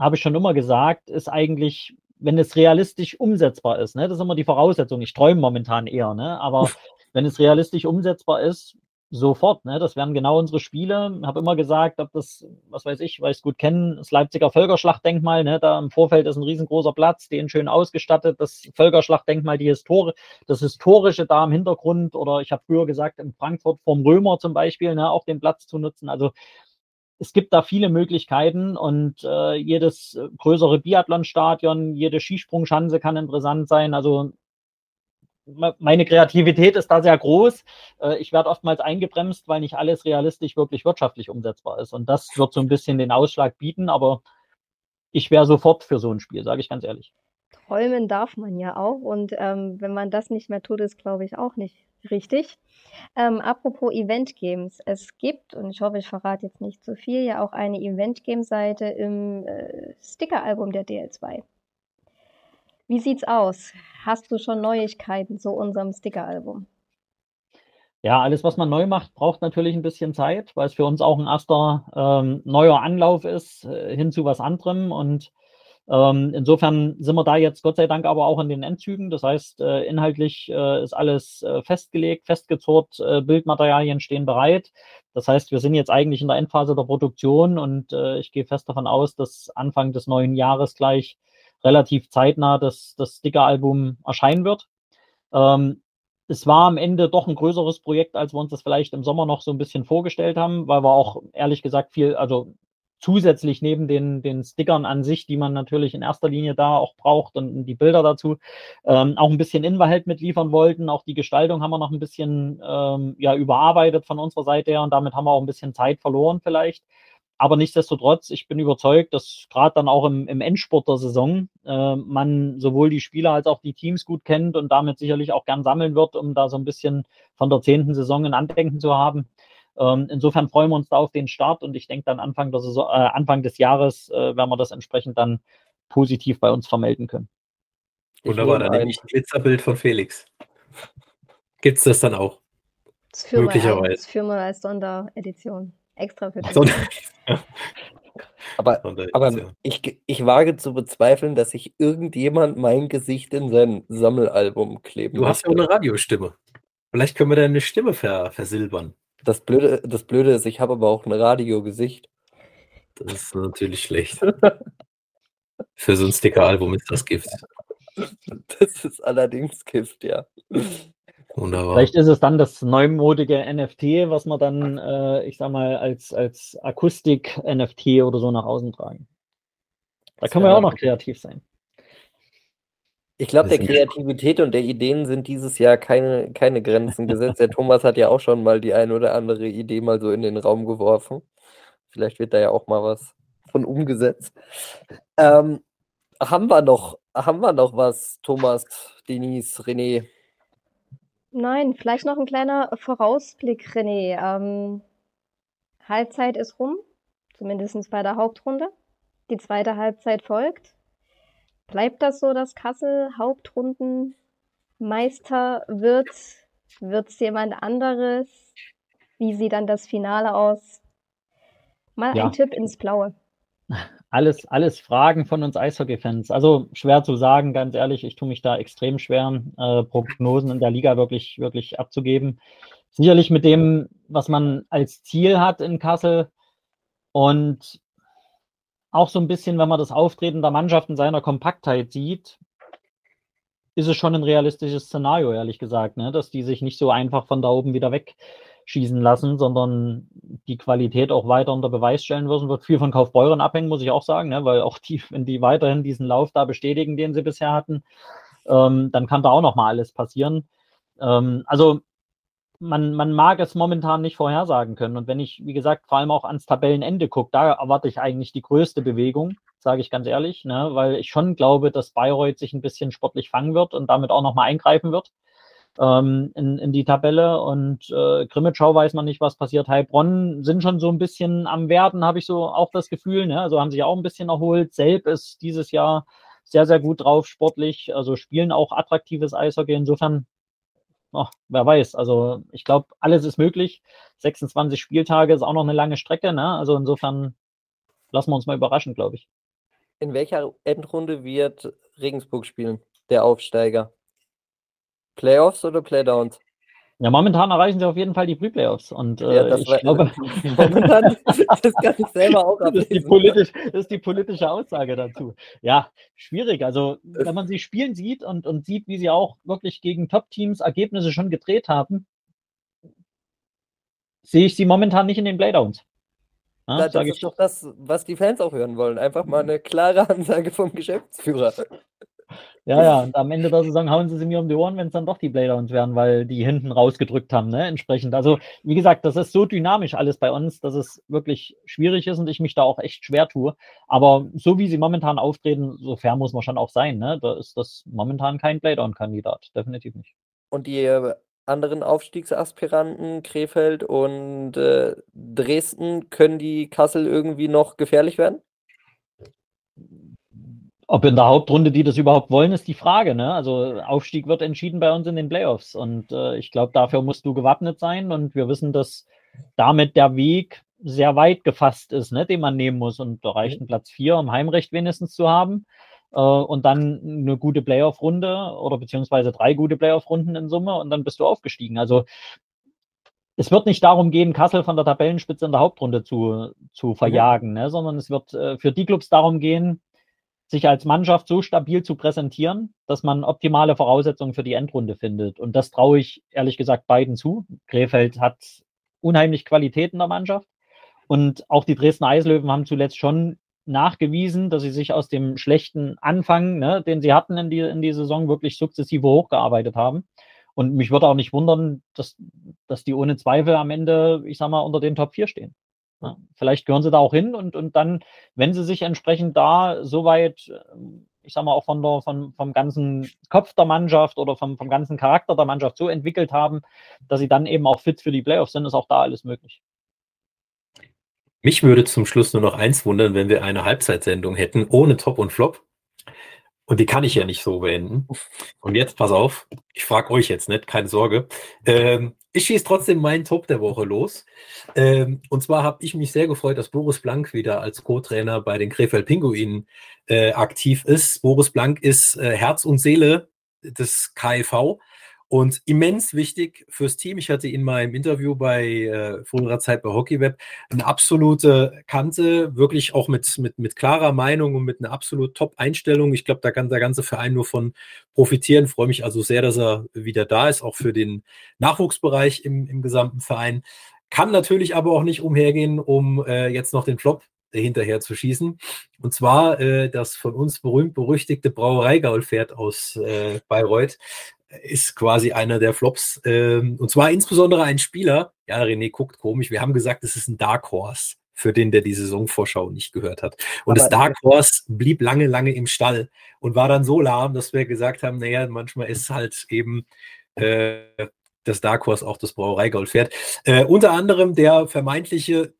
habe ich schon immer gesagt, ist eigentlich, wenn es realistisch umsetzbar ist, ne, das ist immer die Voraussetzung. Ich träume momentan eher, ne, aber wenn es realistisch umsetzbar ist, sofort. Ne? Das wären genau unsere Spiele. Ich habe immer gesagt, ob das, was weiß ich, weil ich es gut kennen, das Leipziger Völkerschlachtdenkmal, ne? da im Vorfeld ist ein riesengroßer Platz, den schön ausgestattet, das Völkerschlachtdenkmal, die Histori das Historische da im Hintergrund oder ich habe früher gesagt, in Frankfurt vom Römer zum Beispiel, ne? auch den Platz zu nutzen. Also es gibt da viele Möglichkeiten und äh, jedes größere Biathlonstadion, jede Skisprungschanze kann interessant sein. Also meine Kreativität ist da sehr groß. Äh, ich werde oftmals eingebremst, weil nicht alles realistisch wirklich wirtschaftlich umsetzbar ist. Und das wird so ein bisschen den Ausschlag bieten, aber ich wäre sofort für so ein Spiel, sage ich ganz ehrlich. Träumen darf man ja auch und ähm, wenn man das nicht mehr tut, ist glaube ich auch nicht richtig. Ähm, apropos Event Games, es gibt, und ich hoffe, ich verrate jetzt nicht zu viel, ja auch eine Event Game Seite im äh, Sticker-Album der DL2. Wie sieht's aus? Hast du schon Neuigkeiten zu unserem Sticker-Album? Ja, alles, was man neu macht, braucht natürlich ein bisschen Zeit, weil es für uns auch ein erster ähm, neuer Anlauf ist äh, hin zu was anderem. Und ähm, insofern sind wir da jetzt Gott sei Dank aber auch in den Endzügen. Das heißt, äh, inhaltlich äh, ist alles äh, festgelegt, festgezurrt, äh, Bildmaterialien stehen bereit. Das heißt, wir sind jetzt eigentlich in der Endphase der Produktion und äh, ich gehe fest davon aus, dass Anfang des neuen Jahres gleich relativ zeitnah das, das Sticker-Album erscheinen wird. Ähm, es war am Ende doch ein größeres Projekt, als wir uns das vielleicht im Sommer noch so ein bisschen vorgestellt haben, weil wir auch ehrlich gesagt viel, also zusätzlich neben den, den Stickern an sich, die man natürlich in erster Linie da auch braucht und die Bilder dazu, ähm, auch ein bisschen Inhalt mitliefern wollten. Auch die Gestaltung haben wir noch ein bisschen ähm, ja, überarbeitet von unserer Seite her und damit haben wir auch ein bisschen Zeit verloren vielleicht. Aber nichtsdestotrotz, ich bin überzeugt, dass gerade dann auch im, im Endspurt der Saison äh, man sowohl die Spieler als auch die Teams gut kennt und damit sicherlich auch gern sammeln wird, um da so ein bisschen von der zehnten Saison ein Andenken zu haben. Ähm, insofern freuen wir uns da auf den Start und ich denke dann Anfang, der Saison, äh, Anfang des Jahres äh, werden wir das entsprechend dann positiv bei uns vermelden können. Wunderbar, dann nehme ich ein Glitzerbild von Felix. Gibt es das dann auch? Das führen Möglicherweise. Wir, das führen wir als Sonderedition. Extra für dich. aber, aber ich, ich wage zu bezweifeln, dass sich irgendjemand mein Gesicht in sein Sammelalbum kleben Du hast ja eine Radiostimme. Vielleicht können wir deine Stimme ver versilbern. Das Blöde, das Blöde ist, ich habe aber auch ein Radiogesicht. Das ist natürlich schlecht. Für so ein Sticker-Album ist das Gift. Das ist allerdings Gift, ja. Wunderbar. Vielleicht ist es dann das neumodige NFT, was wir dann, äh, ich sag mal, als, als Akustik-NFT oder so nach außen tragen. Da können wir auch noch kreativ sein. Ich glaube, der Kreativität und der Ideen sind dieses Jahr keine, keine Grenzen gesetzt. Der Thomas hat ja auch schon mal die eine oder andere Idee mal so in den Raum geworfen. Vielleicht wird da ja auch mal was von umgesetzt. Ähm, haben wir noch, haben wir noch was, Thomas, Denise, René? Nein, vielleicht noch ein kleiner Vorausblick, René. Ähm, Halbzeit ist rum, zumindest bei der Hauptrunde. Die zweite Halbzeit folgt. Bleibt das so, dass Kassel Hauptrundenmeister wird? Wird es jemand anderes? Wie sieht dann das Finale aus? Mal ja. ein Tipp ins Blaue. Alles, alles Fragen von uns Eishockey-Fans. Also schwer zu sagen, ganz ehrlich, ich tue mich da extrem schwer, äh, Prognosen in der Liga wirklich, wirklich abzugeben. Sicherlich mit dem, was man als Ziel hat in Kassel und auch so ein bisschen, wenn man das Auftreten der Mannschaft in seiner Kompaktheit sieht, ist es schon ein realistisches Szenario, ehrlich gesagt, ne? dass die sich nicht so einfach von da oben wieder weg schießen lassen, sondern die Qualität auch weiter unter Beweis stellen würden, wird viel von Kaufbeuren abhängen, muss ich auch sagen, ne? weil auch die, wenn die weiterhin diesen Lauf da bestätigen, den sie bisher hatten, ähm, dann kann da auch noch mal alles passieren. Ähm, also man, man mag es momentan nicht vorhersagen können. Und wenn ich, wie gesagt, vor allem auch ans Tabellenende gucke, da erwarte ich eigentlich die größte Bewegung, sage ich ganz ehrlich, ne? weil ich schon glaube, dass Bayreuth sich ein bisschen sportlich fangen wird und damit auch nochmal eingreifen wird ähm, in, in die Tabelle. Und äh, Grimmitschau weiß man nicht, was passiert. Heilbronn sind schon so ein bisschen am Werden, habe ich so auch das Gefühl. Ne? Also haben sich auch ein bisschen erholt. Selb ist dieses Jahr sehr, sehr gut drauf sportlich. Also spielen auch attraktives Eishockey. Insofern, oh, wer weiß. Also ich glaube, alles ist möglich. 26 Spieltage ist auch noch eine lange Strecke. Ne? Also insofern lassen wir uns mal überraschen, glaube ich. In welcher Endrunde wird Regensburg spielen, der Aufsteiger? Playoffs oder Playdowns? Ja, momentan erreichen sie auf jeden Fall die Pre-Playoffs. Und äh, ja, ich war, glaube, momentan, das kann ich selber auch ablesen. Das ist, die politisch, das ist die politische Aussage dazu. Ja, schwierig. Also, wenn man sie spielen sieht und, und sieht, wie sie auch wirklich gegen Top-Teams Ergebnisse schon gedreht haben, sehe ich sie momentan nicht in den Playdowns. Ja, das ist doch das, was die Fans auch hören wollen. Einfach mal eine klare Ansage vom Geschäftsführer. Ja, ja, und am Ende der Saison hauen sie sie mir um die Ohren, wenn es dann doch die Playdowns werden, weil die hinten rausgedrückt haben, ne, entsprechend. Also, wie gesagt, das ist so dynamisch alles bei uns, dass es wirklich schwierig ist und ich mich da auch echt schwer tue. Aber so wie sie momentan auftreten, so fair muss man schon auch sein, ne? Da ist das momentan kein Playdown-Kandidat, definitiv nicht. Und die äh, anderen Aufstiegsaspiranten, Krefeld und äh, Dresden, können die Kassel irgendwie noch gefährlich werden? Ob in der Hauptrunde die das überhaupt wollen, ist die Frage. Ne? Also Aufstieg wird entschieden bei uns in den Playoffs. Und äh, ich glaube, dafür musst du gewappnet sein. Und wir wissen, dass damit der Weg sehr weit gefasst ist, ne, den man nehmen muss. Und da reicht ein Platz vier, um Heimrecht wenigstens zu haben. Äh, und dann eine gute Playoff-Runde oder beziehungsweise drei gute Playoff-Runden in Summe und dann bist du aufgestiegen. Also es wird nicht darum gehen, Kassel von der Tabellenspitze in der Hauptrunde zu, zu mhm. verjagen, ne, sondern es wird äh, für die Clubs darum gehen, sich als Mannschaft so stabil zu präsentieren, dass man optimale Voraussetzungen für die Endrunde findet. Und das traue ich ehrlich gesagt beiden zu. Krefeld hat unheimlich Qualität in der Mannschaft. Und auch die Dresdner Eislöwen haben zuletzt schon nachgewiesen, dass sie sich aus dem schlechten Anfang, ne, den sie hatten in die, in die Saison, wirklich sukzessive hochgearbeitet haben. Und mich würde auch nicht wundern, dass, dass die ohne Zweifel am Ende, ich sag mal, unter den Top 4 stehen. Ja, vielleicht gehören sie da auch hin und, und dann, wenn sie sich entsprechend da soweit, ähm, ich sag mal, auch von der, von, vom ganzen Kopf der Mannschaft oder vom, vom ganzen Charakter der Mannschaft so entwickelt haben, dass sie dann eben auch fit für die Playoffs sind, ist auch da alles möglich. Mich würde zum Schluss nur noch eins wundern, wenn wir eine Halbzeitsendung hätten, ohne Top und Flop. Und die kann ich ja nicht so beenden. Und jetzt, pass auf, ich frage euch jetzt nicht, keine Sorge. Ähm, ich schieße trotzdem meinen Top der Woche los. Ähm, und zwar habe ich mich sehr gefreut, dass Boris Blank wieder als Co-Trainer bei den Krefeld Pinguinen äh, aktiv ist. Boris Blank ist äh, Herz und Seele des KIV und immens wichtig fürs Team. Ich hatte ihn mal im Interview bei äh, früherer Zeit bei HockeyWeb eine absolute Kante, wirklich auch mit, mit, mit klarer Meinung und mit einer absolut Top-Einstellung. Ich glaube, da kann der ganze Verein nur von profitieren. Freue mich also sehr, dass er wieder da ist, auch für den Nachwuchsbereich im, im gesamten Verein. Kann natürlich aber auch nicht umhergehen, um äh, jetzt noch den Flop hinterher zu schießen. Und zwar äh, das von uns berühmt-berüchtigte Brauereigaul-Pferd aus äh, Bayreuth ist quasi einer der Flops. Ähm, und zwar insbesondere ein Spieler, ja, René guckt komisch, wir haben gesagt, es ist ein Dark Horse für den, der die Saisonvorschau nicht gehört hat. Und Aber das Dark Horse blieb lange, lange im Stall und war dann so lahm, dass wir gesagt haben, naja, manchmal ist halt eben äh, das Dark Horse auch das Brauereigoldpferd. Äh, unter anderem der vermeintliche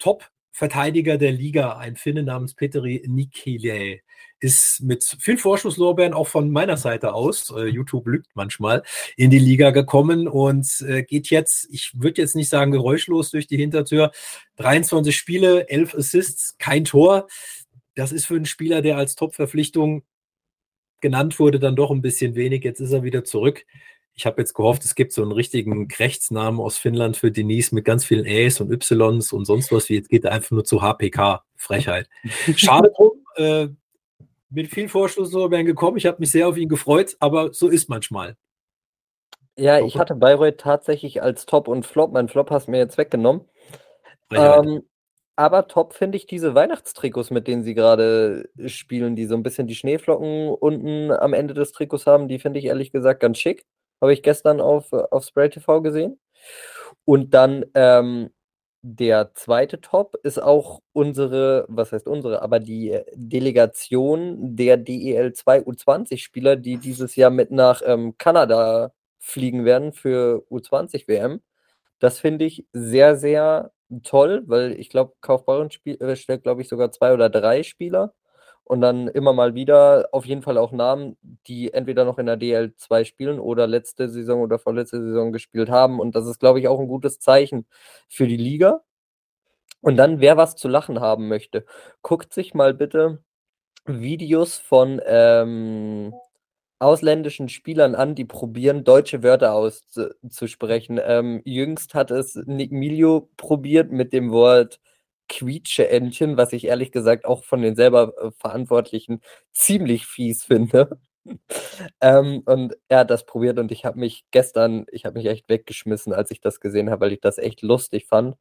Top-Verteidiger der Liga, ein Finne namens Peteri Nikile ist mit viel Vorschusslorbeeren auch von meiner Seite aus, äh, YouTube lügt manchmal, in die Liga gekommen und äh, geht jetzt, ich würde jetzt nicht sagen geräuschlos durch die Hintertür, 23 Spiele, 11 Assists, kein Tor. Das ist für einen Spieler, der als Top-Verpflichtung genannt wurde, dann doch ein bisschen wenig. Jetzt ist er wieder zurück. Ich habe jetzt gehofft, es gibt so einen richtigen Rechtsnamen aus Finnland für Denise mit ganz vielen Äs und Ys und sonst was. Wie jetzt geht er einfach nur zu HPK. Frechheit. Schade drum. Äh, mit viel Vorschusslorbeeren gekommen. Ich habe mich sehr auf ihn gefreut, aber so ist manchmal. Ja, ich hatte Bayreuth tatsächlich als Top und Flop. Mein Flop hast du mir jetzt weggenommen. Ähm, aber top finde ich diese Weihnachtstrikots, mit denen sie gerade spielen, die so ein bisschen die Schneeflocken unten am Ende des Trikots haben. Die finde ich ehrlich gesagt ganz schick. Habe ich gestern auf, auf Spray TV gesehen. Und dann ähm, der zweite Top ist auch unsere, was heißt unsere, aber die äh, Delegation der DEL2 U20-Spieler, die dieses Jahr mit nach ähm, Kanada fliegen werden für U20 WM. Das finde ich sehr, sehr toll, weil ich glaube, Kaufbeuren äh, stellt, glaube ich, sogar zwei oder drei Spieler und dann immer mal wieder auf jeden Fall auch Namen, die entweder noch in der DL2 spielen oder letzte Saison oder vorletzte Saison gespielt haben. Und das ist, glaube ich, auch ein gutes Zeichen für die Liga. Und dann, wer was zu lachen haben möchte, guckt sich mal bitte Videos von ähm, ausländischen Spielern an, die probieren, deutsche Wörter auszusprechen. Ähm, jüngst hat es Nick Milio probiert mit dem Wort Quietsche-Entchen, was ich ehrlich gesagt auch von den selber äh, Verantwortlichen ziemlich fies finde. ähm, und er hat das probiert und ich habe mich gestern, ich habe mich echt weggeschmissen, als ich das gesehen habe, weil ich das echt lustig fand.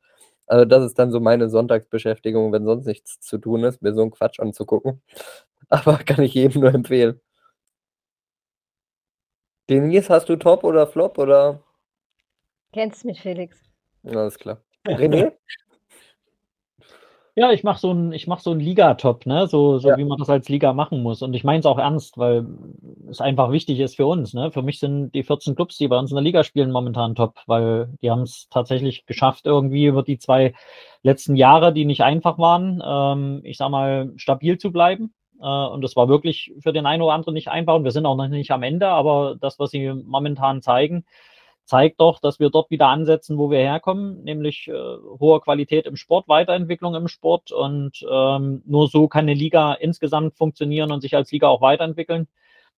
Also das ist dann so meine Sonntagsbeschäftigung, wenn sonst nichts zu tun ist, mir so einen Quatsch anzugucken. Aber kann ich jedem nur empfehlen. Denise, hast du Top oder Flop oder? Kennst mich, Felix. Alles klar. René? Ja, ich mache so ein, ich mach so ein Liga-Top, ne? So, so Ja. wie man das als Liga machen muss. Und ich meine es auch ernst, weil es einfach wichtig ist für uns. Ne? Für mich sind die 14 Clubs, die bei uns in der Liga spielen, momentan top, weil die haben es tatsächlich geschafft, irgendwie über die zwei letzten Jahre, die nicht einfach waren, ähm, ich sag mal, stabil zu bleiben. Äh, und das war wirklich für den einen oder anderen nicht einfach. Und wir sind auch noch nicht am Ende, aber das, was sie momentan zeigen, zeigt doch, dass wir dort wieder ansetzen, wo wir herkommen, nämlich äh, hohe Qualität im Sport, Weiterentwicklung im Sport und ähm, nur so kann eine Liga insgesamt funktionieren und sich als Liga auch weiterentwickeln.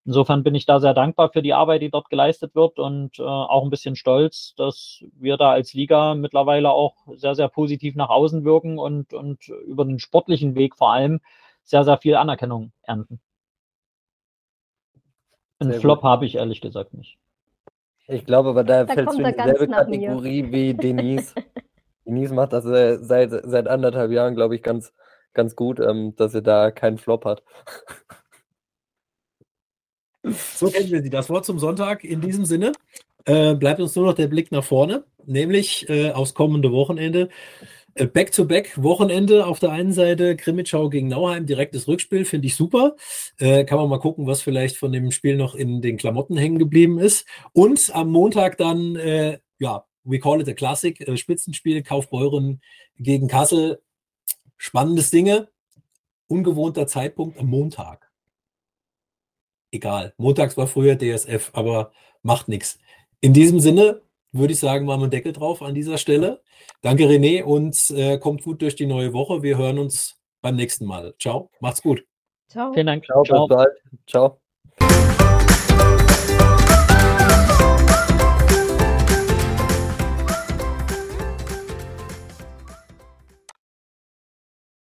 Insofern bin ich da sehr dankbar für die Arbeit, die dort geleistet wird und äh, auch ein bisschen stolz, dass wir da als Liga mittlerweile auch sehr, sehr positiv nach außen wirken und, und über den sportlichen Weg vor allem sehr, sehr viel Anerkennung ernten. Einen Flop habe ich ehrlich gesagt nicht. Ich glaube, aber da, Da kommt in dieselbe mir. Kategorie wie Denise. Denise macht das äh, seit, seit anderthalb Jahren, glaube ich, ganz, ganz gut, ähm, dass sie da keinen Flop hat. So kennen wir sie. Das Wort zum Sonntag. In diesem Sinne äh, bleibt uns nur noch der Blick nach vorne, nämlich äh, aufs kommende Wochenende. Äh, Back-to-back-Wochenende auf der einen Seite Krimitschau gegen Nauheim, direktes Rückspiel, finde ich super. Äh, kann man mal gucken, was vielleicht von dem Spiel noch in den Klamotten hängen geblieben ist. Und am Montag dann, äh, ja, we call it a Classic, äh, Spitzenspiel, Kaufbeuren gegen Kassel. Spannendes Dinge. Ungewohnter Zeitpunkt am Montag egal. Montags war früher DSF, aber macht nichts. In diesem Sinne würde ich sagen, machen wir einen Deckel drauf an dieser Stelle. Danke, René, und äh, kommt gut durch die neue Woche. Wir hören uns beim nächsten Mal. Ciao, macht's gut. Ciao. Vielen Dank. Ciao, bis bald. Ciao.